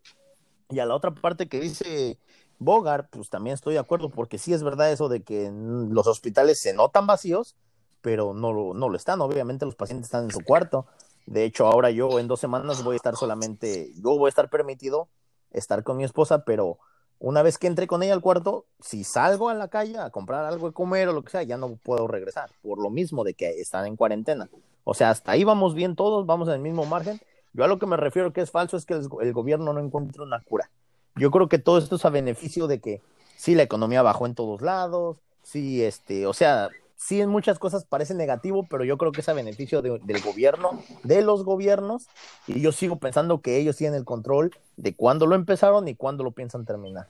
Y a la otra parte que dice Bogart, pues también estoy de acuerdo, porque sí es verdad eso de que los hospitales se notan vacíos, pero no, no lo están. Obviamente los pacientes están en su cuarto. De hecho, ahora yo en dos semanas voy a estar solamente, yo voy a estar permitido estar con mi esposa, pero una vez que entre con ella al cuarto, si salgo a la calle a comprar algo de comer o lo que sea, ya no puedo regresar, por lo mismo de que están en cuarentena. O sea, hasta ahí vamos bien todos, vamos en el mismo margen. Yo a lo que me refiero que es falso es que el, el gobierno no encuentra una cura. Yo creo que todo esto es a beneficio de que sí, la economía bajó en todos lados, sí, este, o sea, sí en muchas cosas parece negativo, pero yo creo que es a beneficio de, del gobierno, de los gobiernos, y yo sigo pensando que ellos tienen el control de cuándo lo empezaron y cuándo lo piensan terminar.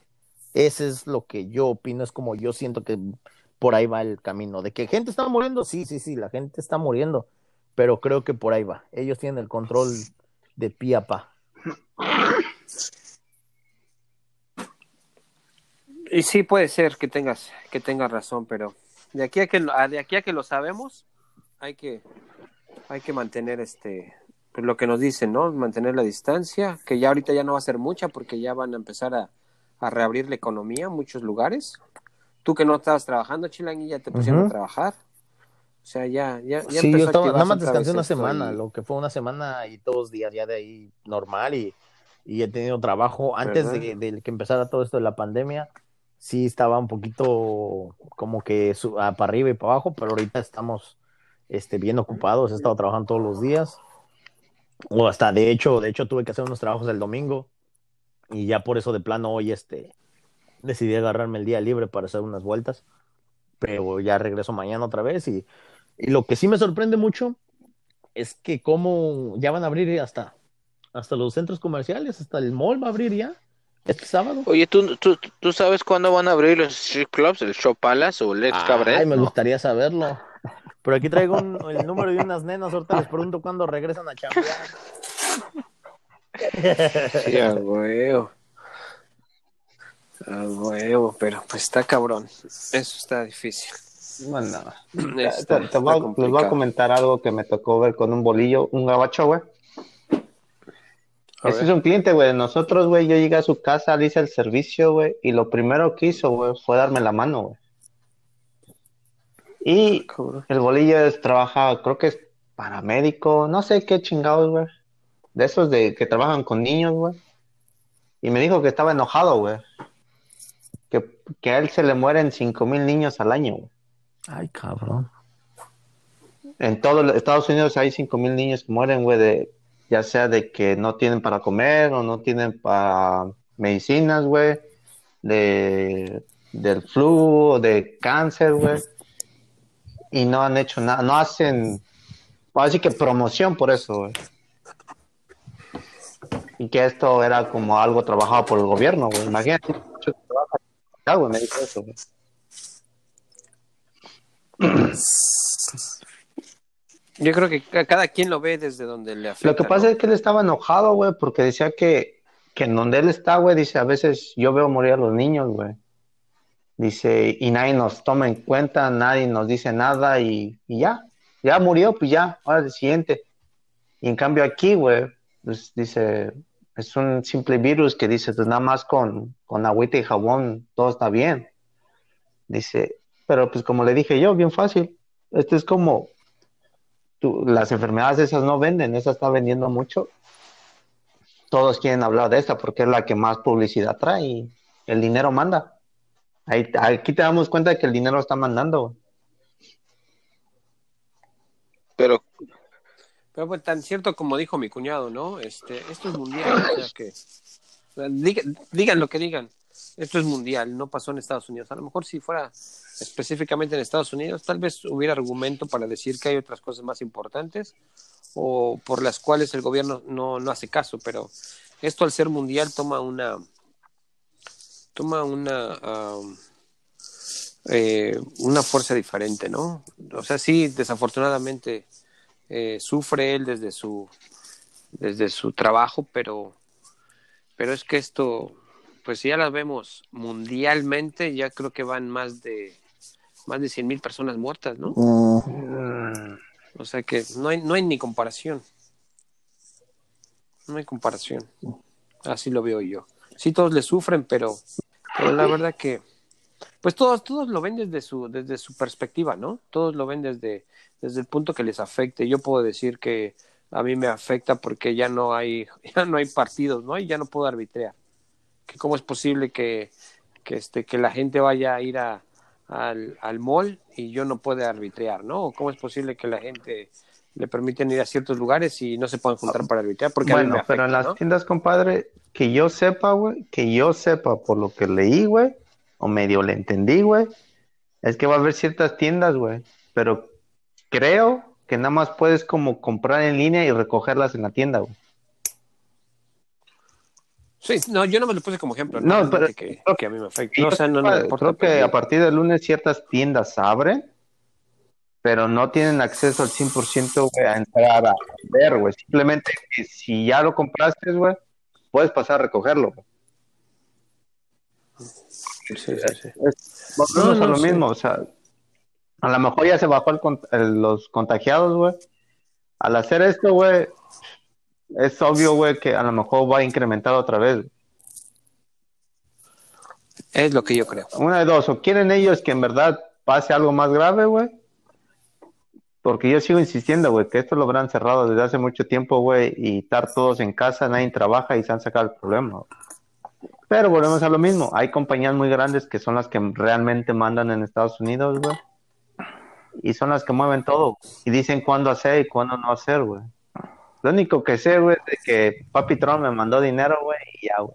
Ese es lo que yo opino, es como yo siento que por ahí va el camino. De que gente está muriendo, sí, sí, sí, la gente está muriendo, pero creo que por ahí va. Ellos tienen el control de pie a pa. Y sí puede ser que tengas que tengas razón, pero de aquí a que de aquí a que lo sabemos, hay que hay que mantener este pues lo que nos dicen, ¿no? Mantener la distancia, que ya ahorita ya no va a ser mucha porque ya van a empezar a, a reabrir la economía en muchos lugares. Tú que no estabas trabajando, Chilangi, ya te pusieron a trabajar. O sea, ya, ya, ya Sí, yo estaba, nada más descansé una semana, y... lo que fue una semana y todos días ya de ahí normal y, y he tenido trabajo antes de, de, que empezara todo esto de la pandemia sí estaba un poquito como que su, ah, para arriba y para abajo, pero ahorita estamos este, bien ocupados, he estado trabajando todos los días, o hasta de hecho, de hecho tuve que hacer unos trabajos el domingo. Y ya por eso de plano hoy este, decidí agarrarme el día libre para hacer unas vueltas, pero ya regreso mañana otra vez y, y lo que sí me sorprende mucho es que como ya van a abrir hasta, hasta los centros comerciales, hasta el mall va a abrir ya. Este sábado. Oye, ¿tú, tú, ¿tú sabes cuándo van a abrir los strip clubs, el Show Palace o el Ex Cabaret? Ay, me gustaría saberlo. Pero aquí traigo un, el número de unas nenas, ahorita les pregunto cuándo regresan a chambear. Sí, a huevo. A huevo, pero pues está cabrón. Eso está difícil. Bueno, está, te, te voy, les voy a comentar algo que me tocó ver con un bolillo, un gabacho, güey. Ese es un cliente, güey. Nosotros, güey, yo llegué a su casa, le hice el servicio, güey, y lo primero que hizo, güey, fue darme la mano, güey. Y el bolillo es, trabaja, creo que es paramédico, no sé qué chingados, güey. De esos de que trabajan con niños, güey. Y me dijo que estaba enojado, güey. Que, que a él se le mueren cinco mil niños al año, güey. Ay, cabrón. En todo Estados Unidos hay cinco mil niños que mueren, güey, de ya sea de que no tienen para comer o no tienen para medicinas, güey, de, del flu o de cáncer, güey, y no han hecho nada, no hacen, así que promoción por eso, güey. Y que esto era como algo trabajado por el gobierno, güey. Imagínate, me dijo eso, güey. Yo creo que cada quien lo ve desde donde le afecta. Lo que pasa ¿no? es que él estaba enojado, güey, porque decía que, que en donde él está, güey, dice, a veces yo veo morir a los niños, güey. Dice, y nadie nos toma en cuenta, nadie nos dice nada y, y ya, ya murió, pues ya, ahora el siguiente. Y en cambio aquí, güey, pues dice, es un simple virus que dice, pues nada más con, con agüita y jabón todo está bien. Dice, pero pues como le dije yo, bien fácil. Este es como, tú, las enfermedades esas no venden, esa está vendiendo mucho. Todos quieren hablar de esta porque es la que más publicidad trae y el dinero manda. Ahí, aquí te damos cuenta de que el dinero está mandando. Pero Pero pues tan cierto como dijo mi cuñado, ¿no? Este, esto es mundial, o sea que digan lo que digan, esto es mundial, no pasó en Estados Unidos. A lo mejor si fuera específicamente en Estados Unidos, tal vez hubiera argumento para decir que hay otras cosas más importantes o por las cuales el gobierno no, no hace caso, pero esto al ser mundial toma una toma una eh, una fuerza diferente, ¿no? O sea, sí, desafortunadamente eh, sufre él desde su desde su trabajo, pero pero es que esto, pues si ya las vemos mundialmente, ya creo que van más de más de 100 mil personas muertas, ¿no? Mm, O sea que no hay, no hay ni comparación. No hay comparación. Así lo veo yo. Sí, todos le sufren, pero, pero la verdad que, pues todos, todos lo ven desde su, desde su perspectiva, ¿no? Todos lo ven desde, desde el punto que les afecte. Yo puedo decir que a mí me afecta porque ya no hay, ya no hay partidos, ¿no? Y ya no puedo arbitrar. Que cómo es posible que, que este, que la gente vaya a ir a, al, al mall y yo no pueda arbitrar, ¿no? Cómo es posible que la gente le permiten ir a ciertos lugares y no se puedan juntar para arbitrar porque Bueno, pero en las ¿no? tiendas, compadre, que yo sepa, güey, que yo sepa por lo que leí, güey, o medio le entendí, güey, es que va a haber ciertas tiendas, güey, pero creo que nada más puedes como comprar en línea y recogerlas en la tienda, güey. Sí, no, yo no me lo puse como ejemplo, No, no, pero- que, creo- que a mí me afecta. No, o sea, no, no me sepa, importa. creo que pero- a partir del lunes ciertas tiendas abren, pero no tienen acceso al 100% güey, a entrar a ver, güey. Simplemente si ya lo compraste, güey, puedes pasar a recogerlo. güey. Sí, sí, sí. Volvemos No, no, a lo mismo, o sea, a lo mejor ya se bajó el el- los contagiados, güey. Al hacer esto, güey, es obvio, güey, que a lo mejor va a incrementar otra vez. Es lo que yo creo. Una de dos, o quieren ellos que en verdad pase algo más grave, güey. Porque yo sigo insistiendo, güey, que esto lo habrán cerrado desde hace mucho tiempo, güey, y estar todos en casa, nadie trabaja y se han sacado el problema. Pero volvemos a lo mismo, hay compañías muy grandes que son las que realmente mandan en Estados Unidos, güey. Y son las que mueven todo. Y dicen cuándo hacer y cuándo no hacer, güey. Lo único que sé, güey, es de que Papi Trump me mandó dinero, güey, y ya, güey.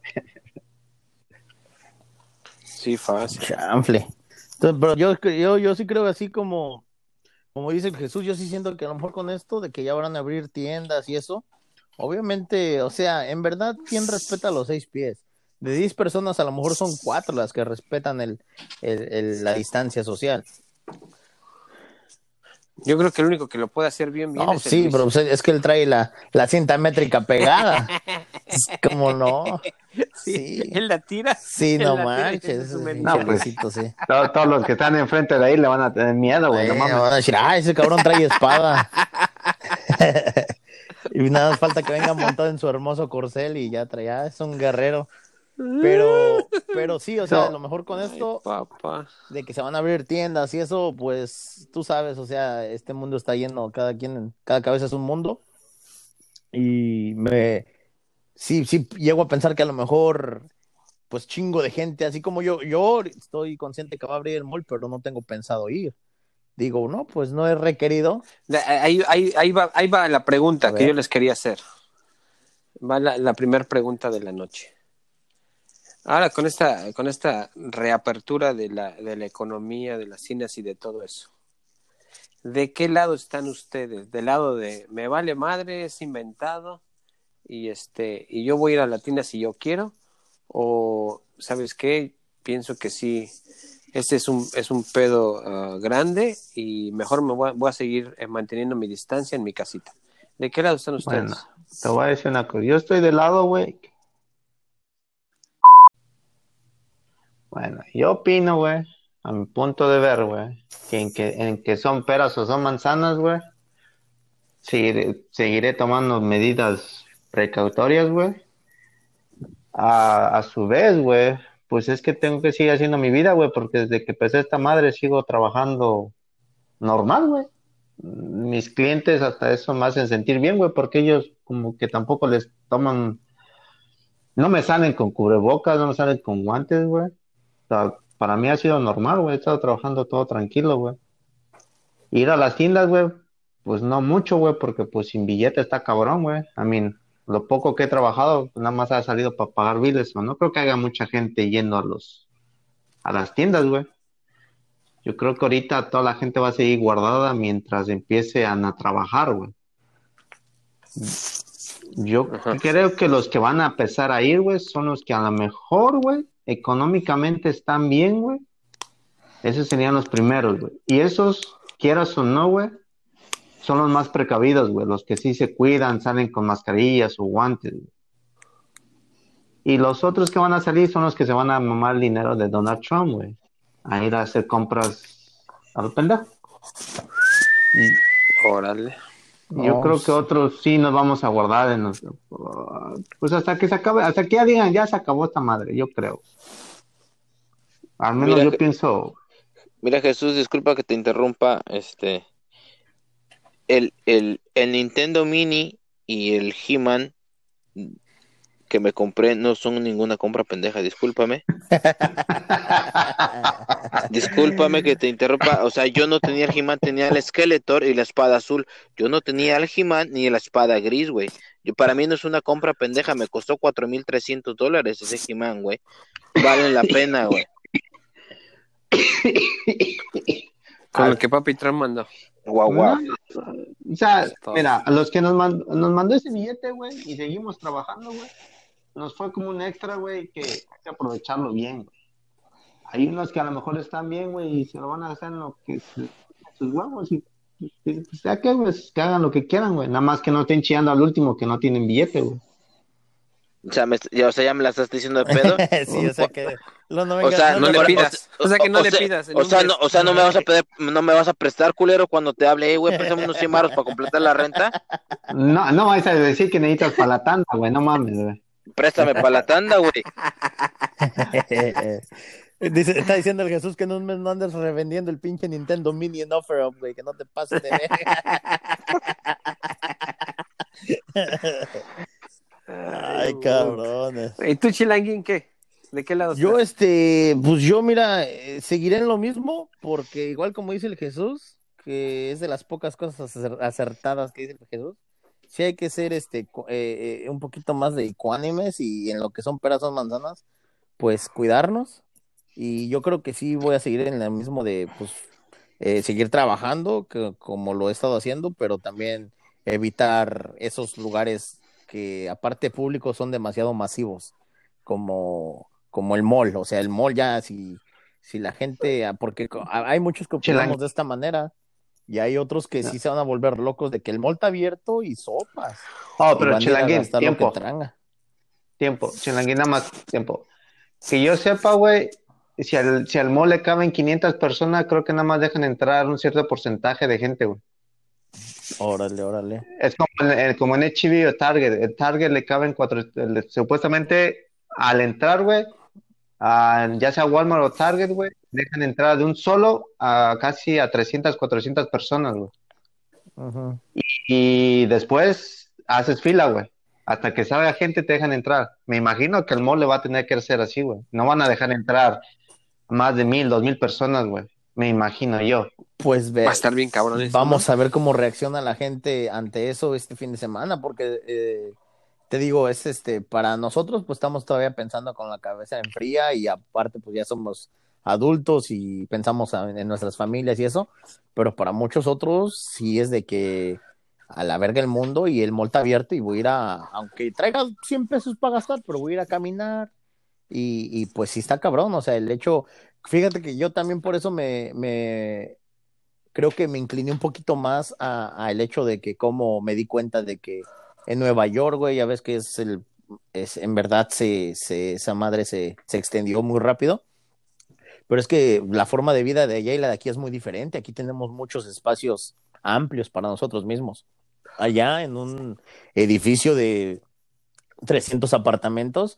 Sí, fácil. Chanfle. Entonces, pero yo, yo, yo sí creo así como, como dice Jesús, yo sí siento que a lo mejor con esto de que ya van a abrir tiendas y eso, obviamente, o sea, en verdad, ¿quién respeta los seis pies? De 10 personas, a lo mejor son cuatro las que respetan el, el- el- la distancia social. Yo creo que el único que lo puede hacer bien, bien No, es sí, pero pues, es que él trae la, la cinta métrica pegada. Es como no. Sí. Él la tira. Sí, no manches. No, pues. Sí. Todos, todos los que están enfrente de ahí le van a tener miedo, güey. no Eh, mames. van a decir, ah, ese cabrón trae espada. y nada más falta que venga montado en su hermoso corcel y ya trae, ah, es un guerrero. Pero, pero sí, o sea, No. a lo mejor con esto Ay, papá. de que se van a abrir tiendas y eso, pues tú sabes, o sea, este mundo está lleno, cada quien, en- cada cabeza es un mundo. Y me, sí, sí, llego a pensar que a lo mejor, pues chingo de gente, así como yo, yo estoy consciente que va a abrir el mall, pero no tengo pensado ir. Digo, no, pues no he requerido. La- Ahí, ahí, ahí, va, ahí va la pregunta A que ver. yo les quería hacer. Va la, la primera pregunta de la noche. Ahora, con esta, con esta reapertura de la, de la economía, de las cines y de todo eso, ¿de qué lado están ustedes? ¿Del lado de me vale madre, es inventado y, este, y yo voy a ir a la tienda si yo quiero? ¿O, sabes qué? Pienso que sí, este es un, es un pedo ah, grande y mejor me voy a, seguir eh, manteniendo mi distancia en mi casita. ¿De qué lado están ustedes? Te voy a decir una cosa. Yo estoy del lado, güey, Bueno, yo opino, güey, a mi punto de ver, güey, que en que, en que son peras o son manzanas, güey, seguiré, seguiré tomando medidas precautorias, güey. A, a su vez, güey, pues es que tengo que seguir haciendo mi vida, güey, porque desde que empecé esta madre sigo trabajando normal, güey. Mis clientes hasta eso me hacen sentir bien, güey, porque ellos como que tampoco les toman, no me salen con cubrebocas, no me salen con guantes, güey. Sea, para mí ha sido normal, güey, he estado trabajando todo tranquilo, güey. Ir a las tiendas, güey, pues no mucho, güey, porque pues sin billete está cabrón, güey. I mean, lo poco que he trabajado, nada más ha salido para pagar biles, o no creo que haya mucha gente yendo a los, a las tiendas, güey. Yo creo que ahorita toda la gente va a seguir guardada mientras empiece a, a trabajar, güey. Yo Ajá. creo que los que van a empezar a ir, güey, son los que a lo mejor, güey, económicamente están bien, güey. Esos serían los primeros, güey. Y esos, quieras o no, güey, son los más precavidos, güey. Los que sí se cuidan, salen con mascarillas o guantes, güey. Y los otros que van a salir son los que se van a mamar el dinero de Donald Trump, güey. A ir a hacer compras a lo pendejo. Y Órale. Yo creo que otros sí nos vamos a guardar en los- pues hasta que se acabe, hasta que ya digan ya se acabó esta madre, yo creo. Al menos Mira yo pienso, Mira, Jesús, disculpa que te interrumpa. Este, el, el, el Nintendo Mini y el He-Man que me compré no son ninguna compra pendeja, discúlpame. Discúlpame que te interrumpa. O sea, yo no tenía el He-Man, tenía el Skeletor y la espada azul. Yo no tenía el He-Man ni la espada gris, güey. Yo, para mí no es una compra pendeja, me costó 4.300 dólares ese He-Man, güey. Vale la pena, güey. Con lo que Papi Trump mandó. Guau, guau. no, o sea, mira, a los que nos, mand- nos mandó ese billete, güey, y seguimos trabajando, güey, nos fue como un extra, güey, que hay que aprovecharlo bien, güey. Hay unos que a lo mejor están bien, güey, y se lo van a hacer en lo que se- sus huevos y pues, ya que, güey, que hagan lo que quieran, güey, nada más que no estén chillando al último que no tienen billete, güey. O sea, me, ya, o sea, ya me la estás diciendo de pedo. sí, o sea que lo no O sea, No no le pidas. O sea que no le sea- pidas. O sea, no, o sea, no me vas a pedir, no me vas a prestar, culero, cuando te hable, "Eh, güey, préstame unos 100 baros para completar la renta. No, no vais a decir que necesitas para la tanda, güey, no mames, güey. Préstame para la tanda, güey. Dice, está diciendo el Jesús que en un mes no andes revendiendo el pinche Nintendo Mini en offer up, güey, que no te pases de ver. Ay, cabrones. ¿Y tú, Chilanguín, qué? ¿De qué lado Yo, estás? este, pues yo, mira, eh, seguiré en lo mismo, porque igual como dice el Jesús, que es de las pocas cosas acer- acertadas que dice el Jesús, sí hay que ser, este, eh, eh, un poquito más de ecuánimes y en lo que son peras son manzanas, pues cuidarnos. Y yo creo que sí voy a seguir en lo mismo de, pues, eh, seguir trabajando, que, como lo he estado haciendo, pero también evitar esos lugares que, aparte públicos, son demasiado masivos, como, como el mall. O sea, el mall ya, si, si la gente, ah, porque ah, hay muchos que opinamos de esta manera. Y hay otros que sí se van a volver locos de que el mall está abierto y sopas. Oh, pero Chilanguín, tiempo, tranga. tiempo, Chilanguín, nada más tiempo. Que yo sepa, güey, si al, si al mall le caben 500 personas, creo que nada más dejan entrar un cierto porcentaje de gente, güey. Órale, órale. Es como en, como en HB o Target. En Target le caben cuatro, el- supuestamente al entrar, güey, a- ya sea Walmart o Target, güey, dejan entrar de un solo a casi a 300, 400 personas, güey. Y después haces fila, güey. Hasta que salga gente te dejan entrar. Me imagino que el mall le va a tener que hacer así, güey. No van a dejar entrar más de mil, dos mil personas, güey. Me imagino yo. Pues ve, Va a estar bien cabrón vamos ¿no? a ver cómo reacciona la gente ante eso este fin de semana, porque eh, te digo, es este, para nosotros, pues estamos todavía pensando con la cabeza en fría y aparte, pues ya somos adultos y pensamos en, nuestras familias y eso, pero para muchos otros sí es de que a la verga el mundo y el mall está abierto y voy a ir a, aunque traiga 100 pesos para gastar, pero voy a ir a caminar y, y pues sí está cabrón, o sea, el hecho, fíjate que yo también por eso me, me creo que me incliné un poquito más a, a hecho de que como me di cuenta de que en Nueva York, güey, ya ves que es el, es, en verdad se, se, esa madre se, se extendió muy rápido. pero es que la forma de vida de allá y la de aquí es muy diferente. Aquí tenemos muchos espacios amplios para nosotros mismos. Allá en un edificio de 300 apartamentos,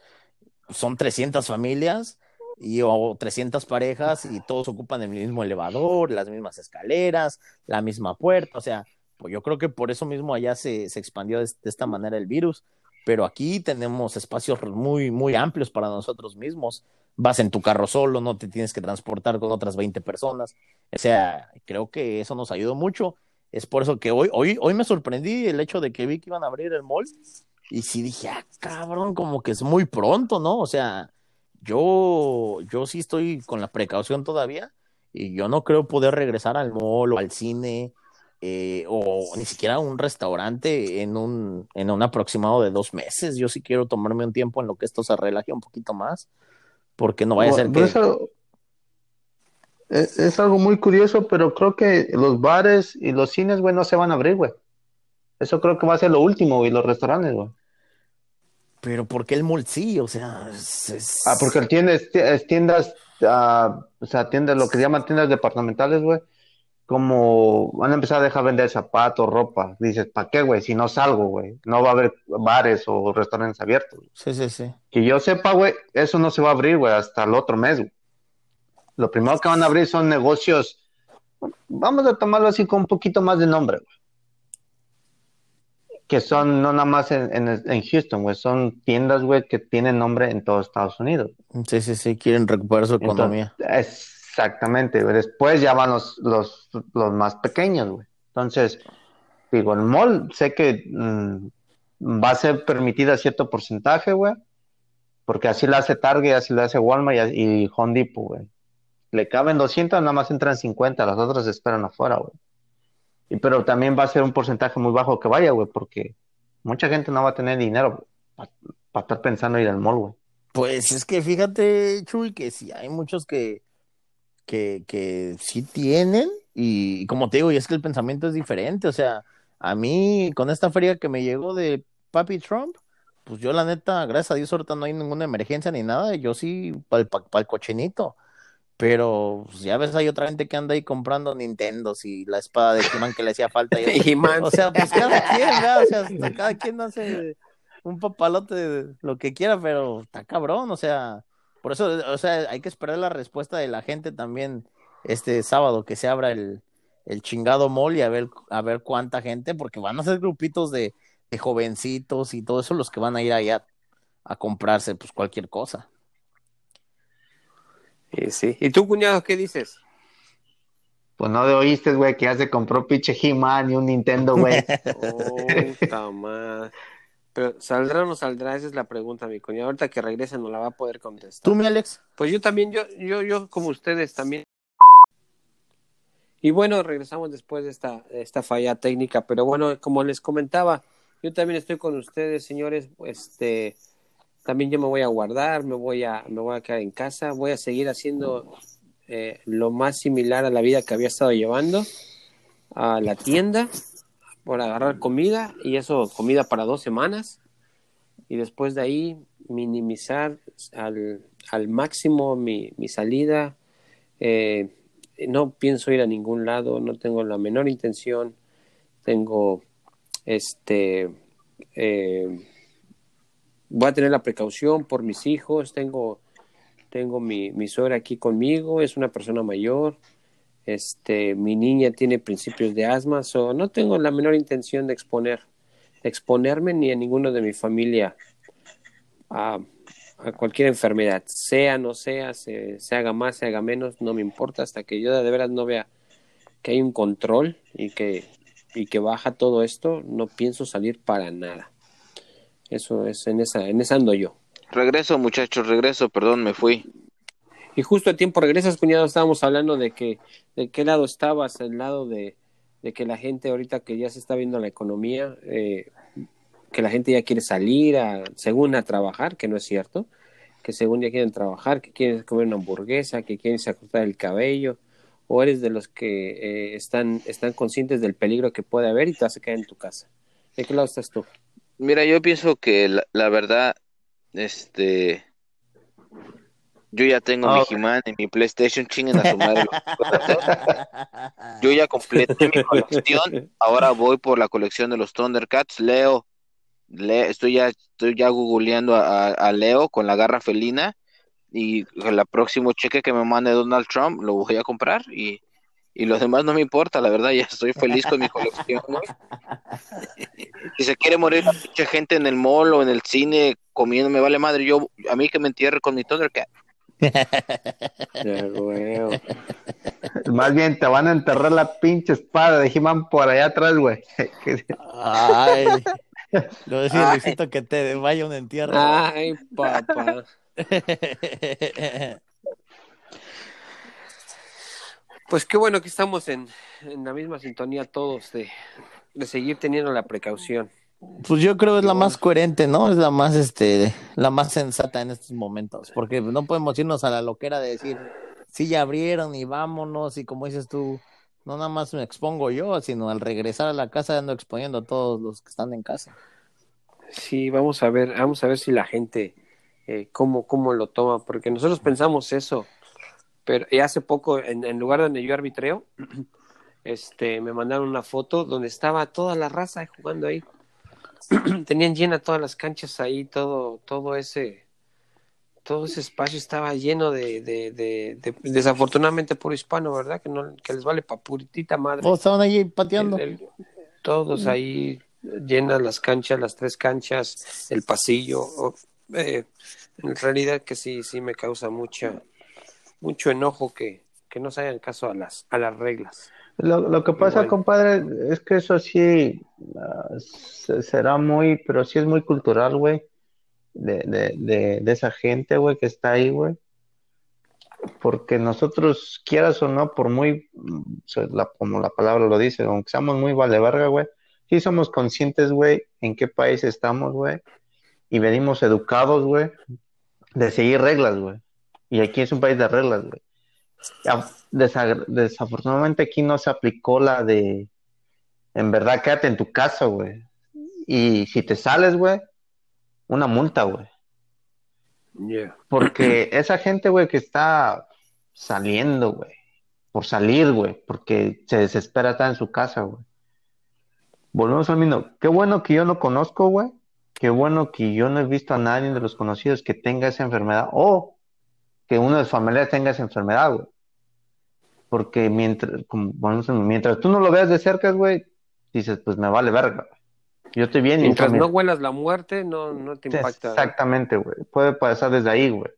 son 300 familias y o 300 parejas y todos ocupan el mismo elevador, las mismas escaleras, la misma puerta, o sea, yo creo que por eso mismo allá se, se expandió de, de, esta manera el virus, pero aquí tenemos espacios muy, muy amplios para nosotros mismos. Vas en tu carro solo, no te tienes que transportar con otras 20 personas. O sea, creo que eso nos ayudó mucho. Es por eso que hoy, hoy, hoy me sorprendí el hecho de que vi que iban a abrir el mall y sí dije, ah, cabrón, como que es muy pronto, ¿no? O sea, yo, yo sí estoy con la precaución todavía y yo no creo poder regresar al mall o al cine eh, o ni siquiera un restaurante en un, en un aproximado de dos meses. Yo sí quiero tomarme un tiempo en lo que esto se relaje un poquito más, porque no vaya a ser que... Eso es, algo muy curioso, pero creo que los bares y los cines, güey, no se van a abrir, güey. Eso creo que va a ser lo último, güey, los restaurantes, güey. Pero ¿por qué el mall sí? O sea, es, es... Ah, porque tiendas, tiendas, uh, o sea, tiendas, lo que se llaman tiendas departamentales, güey, como van a empezar a dejar vender zapatos, ropa. Dices, ¿para qué, güey? Si no salgo, güey. No va a haber bares o restaurantes abiertos. Sí, sí, sí. Que yo sepa, güey, eso no se va a abrir, güey, hasta el otro mes, güey. Lo primero que van a abrir son negocios, vamos a tomarlo así con un poquito más de nombre, güey que son no nada más en, en, en Houston, güey, son tiendas, güey, que tienen nombre en todo Estados Unidos. Sí, sí, sí, quieren recuperar su economía. Entonces, exactamente, después ya van los, los, los más pequeños, güey. Entonces, digo, el mall sé que mmm, va a ser permitida cierto porcentaje, güey, porque así lo hace Target, así lo hace Walmart y, y Home güey. Le caben 200, nada más entran 50, las otras esperan afuera, güey. Y, pero también va a ser un porcentaje muy bajo que vaya, güey, porque mucha gente no va a tener dinero para pa estar pensando en ir al mall, güey. Pues es que fíjate, Chuy, que sí hay muchos que, que, que sí tienen, y, como te digo, y es que el pensamiento es diferente, o sea, a mí con esta feria que me llegó de Papi Trump, pues yo la neta, gracias a Dios ahorita no hay ninguna emergencia ni nada, yo sí para el, pa, pa el cochinito. Pero pues, ya ves, hay otra gente que anda ahí comprando Nintendos y la espada de He-Man que le hacía falta. Y o sea, pues cada quien, ¿verdad? O sea, cada quien hace un papalote de lo que quiera, pero está cabrón, o sea, por eso, o sea, hay que esperar la respuesta de la gente también este sábado que se abra el, el chingado mall y a ver, a ver cuánta gente, porque van a ser grupitos de, de jovencitos y todo eso los que van a ir allá a comprarse pues cualquier cosa. Y sí. ¿Y tú, cuñado, qué dices? Pues no de oíste, güey, que ya se compró pinche He-Man y un Nintendo, güey. Puta madre. Pero ¿saldrá o no saldrá? Esa es la pregunta, mi cuñado. Ahorita que regrese no la va a poder contestar. ¿Tú, mi Alex? Pues yo también, yo, yo, yo como ustedes también. Y bueno, regresamos después de esta, esta falla técnica, pero bueno, como les comentaba, yo también estoy con ustedes, señores, este, también yo me voy a guardar, me voy a, me voy a quedar en casa, voy a seguir haciendo eh, lo más similar a la vida que había estado llevando a la tienda por agarrar comida y eso comida para dos semanas y después de ahí minimizar al, al máximo mi, mi salida. Eh, no pienso ir a ningún lado, no tengo la menor intención, tengo este... Eh, voy a tener la precaución por mis hijos, tengo, tengo mi, mi suegra aquí conmigo, es una persona mayor, este, mi niña tiene principios de asma, so no tengo la menor intención de exponer, exponerme ni a ninguno de mi familia a, cualquier enfermedad, sea, no sea, se, se, haga más, se haga menos, no me importa, hasta que yo de veras no vea que hay un control y que, y que baja todo esto, no pienso salir para nada. Eso es, en esa, en esa ando yo. Regreso, muchachos, regreso, perdón, me fui. Y justo a tiempo regresas, cuñado, estábamos hablando de que, de qué lado estabas, el lado de, de que la gente ahorita que ya se está viendo la economía, eh, que la gente ya quiere salir a, según a trabajar, que no es cierto, que según ya quieren trabajar, que quieren comer una hamburguesa, que quieren cortar el cabello, o eres de los que eh, están, están conscientes del peligro que puede haber y te vas a quedar en tu casa. ¿De qué lado estás tú? Mira, yo pienso que la, la verdad, este, Yo ya tengo Ah, mi ok. He-Man y mi PlayStation, chinguen a su madre. Yo ya completé mi colección, ahora voy por la colección de los Thundercats. Leo, le- estoy ya, estoy ya googleando a, Leo con la garra felina y el próximo cheque que me mande Donald Trump lo voy a comprar y, y los demás no me importa, la verdad, ya estoy feliz con mi colección, güey. Si se quiere morir pinche gente en el mall o en el cine comiendo, me vale madre, yo, a mí que me entierre con mi Thundercat. Más bien te van a enterrar la pinche espada de He-Man por allá atrás, güey. Ay. Lo decía. Luisito que te vaya un entierro. Ay, papá. Pues qué bueno que estamos en, en la misma sintonía todos de, de seguir teniendo la precaución. Pues yo creo que es la más coherente, ¿no? Es la más, este, la más sensata en estos momentos, porque no podemos irnos a la loquera de decir, sí, ya abrieron y vámonos, y como dices tú, no nada más me expongo yo, sino al regresar a la casa ando exponiendo a todos los que están en casa. Sí, vamos a ver, vamos a ver si la gente eh, cómo, cómo lo toma, porque nosotros pensamos eso, pero y hace poco, en, en lugar donde yo arbitreo, este, me mandaron una foto donde estaba toda la raza jugando ahí. Tenían llena todas las canchas ahí, todo, todo ese, todo ese espacio estaba lleno de, de, de, de- desafortunadamente por hispano, ¿verdad? Que no, que les vale pa' puritita madre. Oh, estaban ahí pateando. El- el- todos ahí llenas las canchas, las tres canchas, el pasillo. o- eh, en realidad que sí, sí me causa mucha, mucho enojo que, que no se hagan caso a las, a las reglas. Lo, lo que pasa, Igual. compadre, es que eso sí ah, se- será muy, pero sí es muy cultural, güey, de, de, de, de esa gente, güey, que está ahí, güey. Porque nosotros, quieras o no, por muy, mm, la- como la palabra lo dice, aunque seamos muy vale verga, güey, sí somos conscientes, güey, en qué país estamos, güey, y venimos educados, güey, de seguir reglas, güey. Y aquí es un país de reglas, güey. Desafortunadamente aquí no se aplicó la de, en verdad, quédate en tu casa, güey. Y si te sales, güey, una multa, güey. Porque esa gente, güey, que está saliendo, güey, por salir, güey, porque se desespera estar en su casa, güey. Volvemos al mismo. Qué bueno que yo no conozco, güey. Qué bueno que yo no he visto a nadie de los conocidos que tenga esa enfermedad o que uno de sus familiares tenga esa enfermedad, güey. Porque mientras, como, mismo, mientras tú no lo veas de cerca, güey, dices, pues me vale verga. Yo estoy bien Mientras no huelas la muerte, no, no te impacta. Exactamente, güey. Puede pasar desde ahí, güey.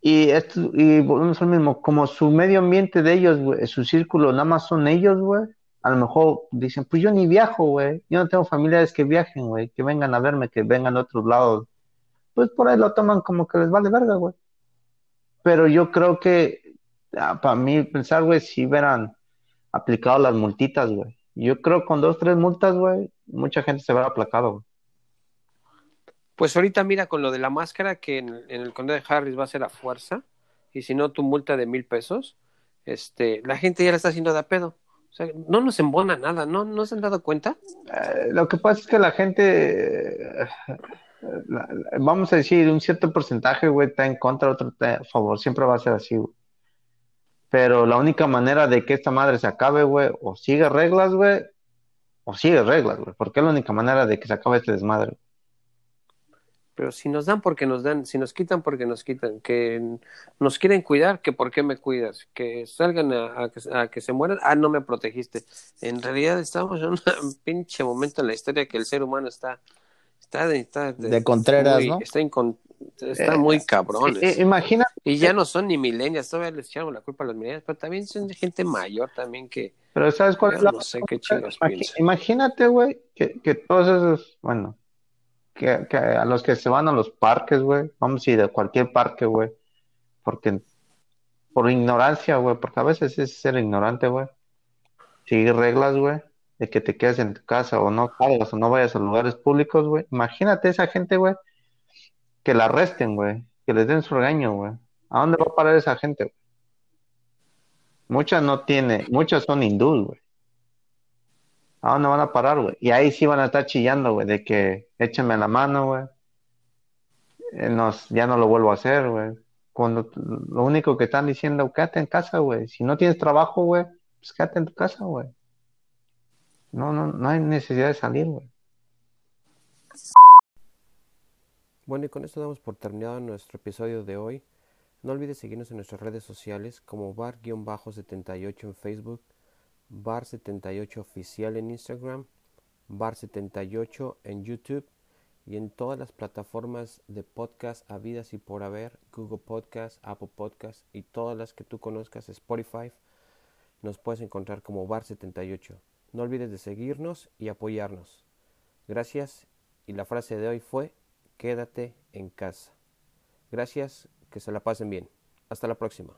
Y esto, y volvemos al mismo, como su medio ambiente de ellos, güey, su círculo nada más son ellos, güey. A lo mejor dicen, pues yo ni viajo, güey. Yo no tengo familiares que viajen, güey, que vengan a verme, que vengan de otros lados. Pues por ahí lo toman como que les vale verga, güey. Pero yo creo que, ah, para mí pensar, güey, si hubieran aplicado las multitas, güey. Yo creo con dos, tres multas, güey, mucha gente se hubiera aplacado, güey. Pues ahorita mira con lo de la máscara que en, en el condado de Harris va a ser a fuerza y si no tu multa de mil pesos, este, la gente ya la está haciendo de a pedo. O sea, no nos embona nada, ¿no? ¿No se han dado cuenta? Eh, lo que pasa es que la gente, vamos a decir, un cierto porcentaje, güey, está en contra, otro está a favor, siempre va a ser así, güey. Pero la única manera de que esta madre se acabe, güey, o sigue reglas, güey, o sigue reglas, güey, porque es la única manera de que se acabe este desmadre. Pero si nos dan porque nos dan, si nos quitan porque nos quitan, que nos quieren cuidar, que por qué me cuidas, que salgan a, a que, a que se mueran, ah, no me protegiste. En realidad estamos en un pinche momento en la historia que el ser humano está, está de, está De Contreras, muy- ¿no? Está, incon- está Eh, muy cabrones. I- imagina, Y ya no son ni milenias, todavía les echamos la culpa a los milenias, pero también son de gente mayor también que pero ¿sabes cuál es la no sé qué chingas Imagi- piensan. Imagínate, güey, que, que todos esos, bueno, que, que a los que se van a los parques, güey, vamos a ir a cualquier parque, güey, porque por ignorancia, güey, porque a veces es ser ignorante, güey, seguir reglas, güey, de que te quedes en tu casa o no salgas o no vayas a lugares públicos, güey. Imagínate esa gente, güey, que la arresten, güey, que les den su regaño, güey. ¿A dónde va a parar esa gente, güey? Muchas no tiene, muchas son hindús, güey. ¿A dónde van a parar, güey? Y ahí sí van a estar chillando, güey, de que échame la mano, güey. Eh, nos, ya no lo vuelvo a hacer, güey. cuando lo único que están diciendo, quédate en casa, güey. Si no tienes trabajo, güey, pues quédate en tu casa, güey. No, no, no hay necesidad de salir, güey. Bueno, y con esto damos por terminado nuestro episodio de hoy. No olvides seguirnos en nuestras redes sociales como bar-78 en Facebook, bar78 oficial en Instagram, bar78 en YouTube y en todas las plataformas de podcast habidas y por haber, Google Podcast, Apple Podcast y todas las que tú conozcas, Spotify, nos puedes encontrar como bar78. No olvides de seguirnos y apoyarnos. Gracias y la frase de hoy fue quédate en casa. Gracias, que se la pasen bien. Hasta la próxima.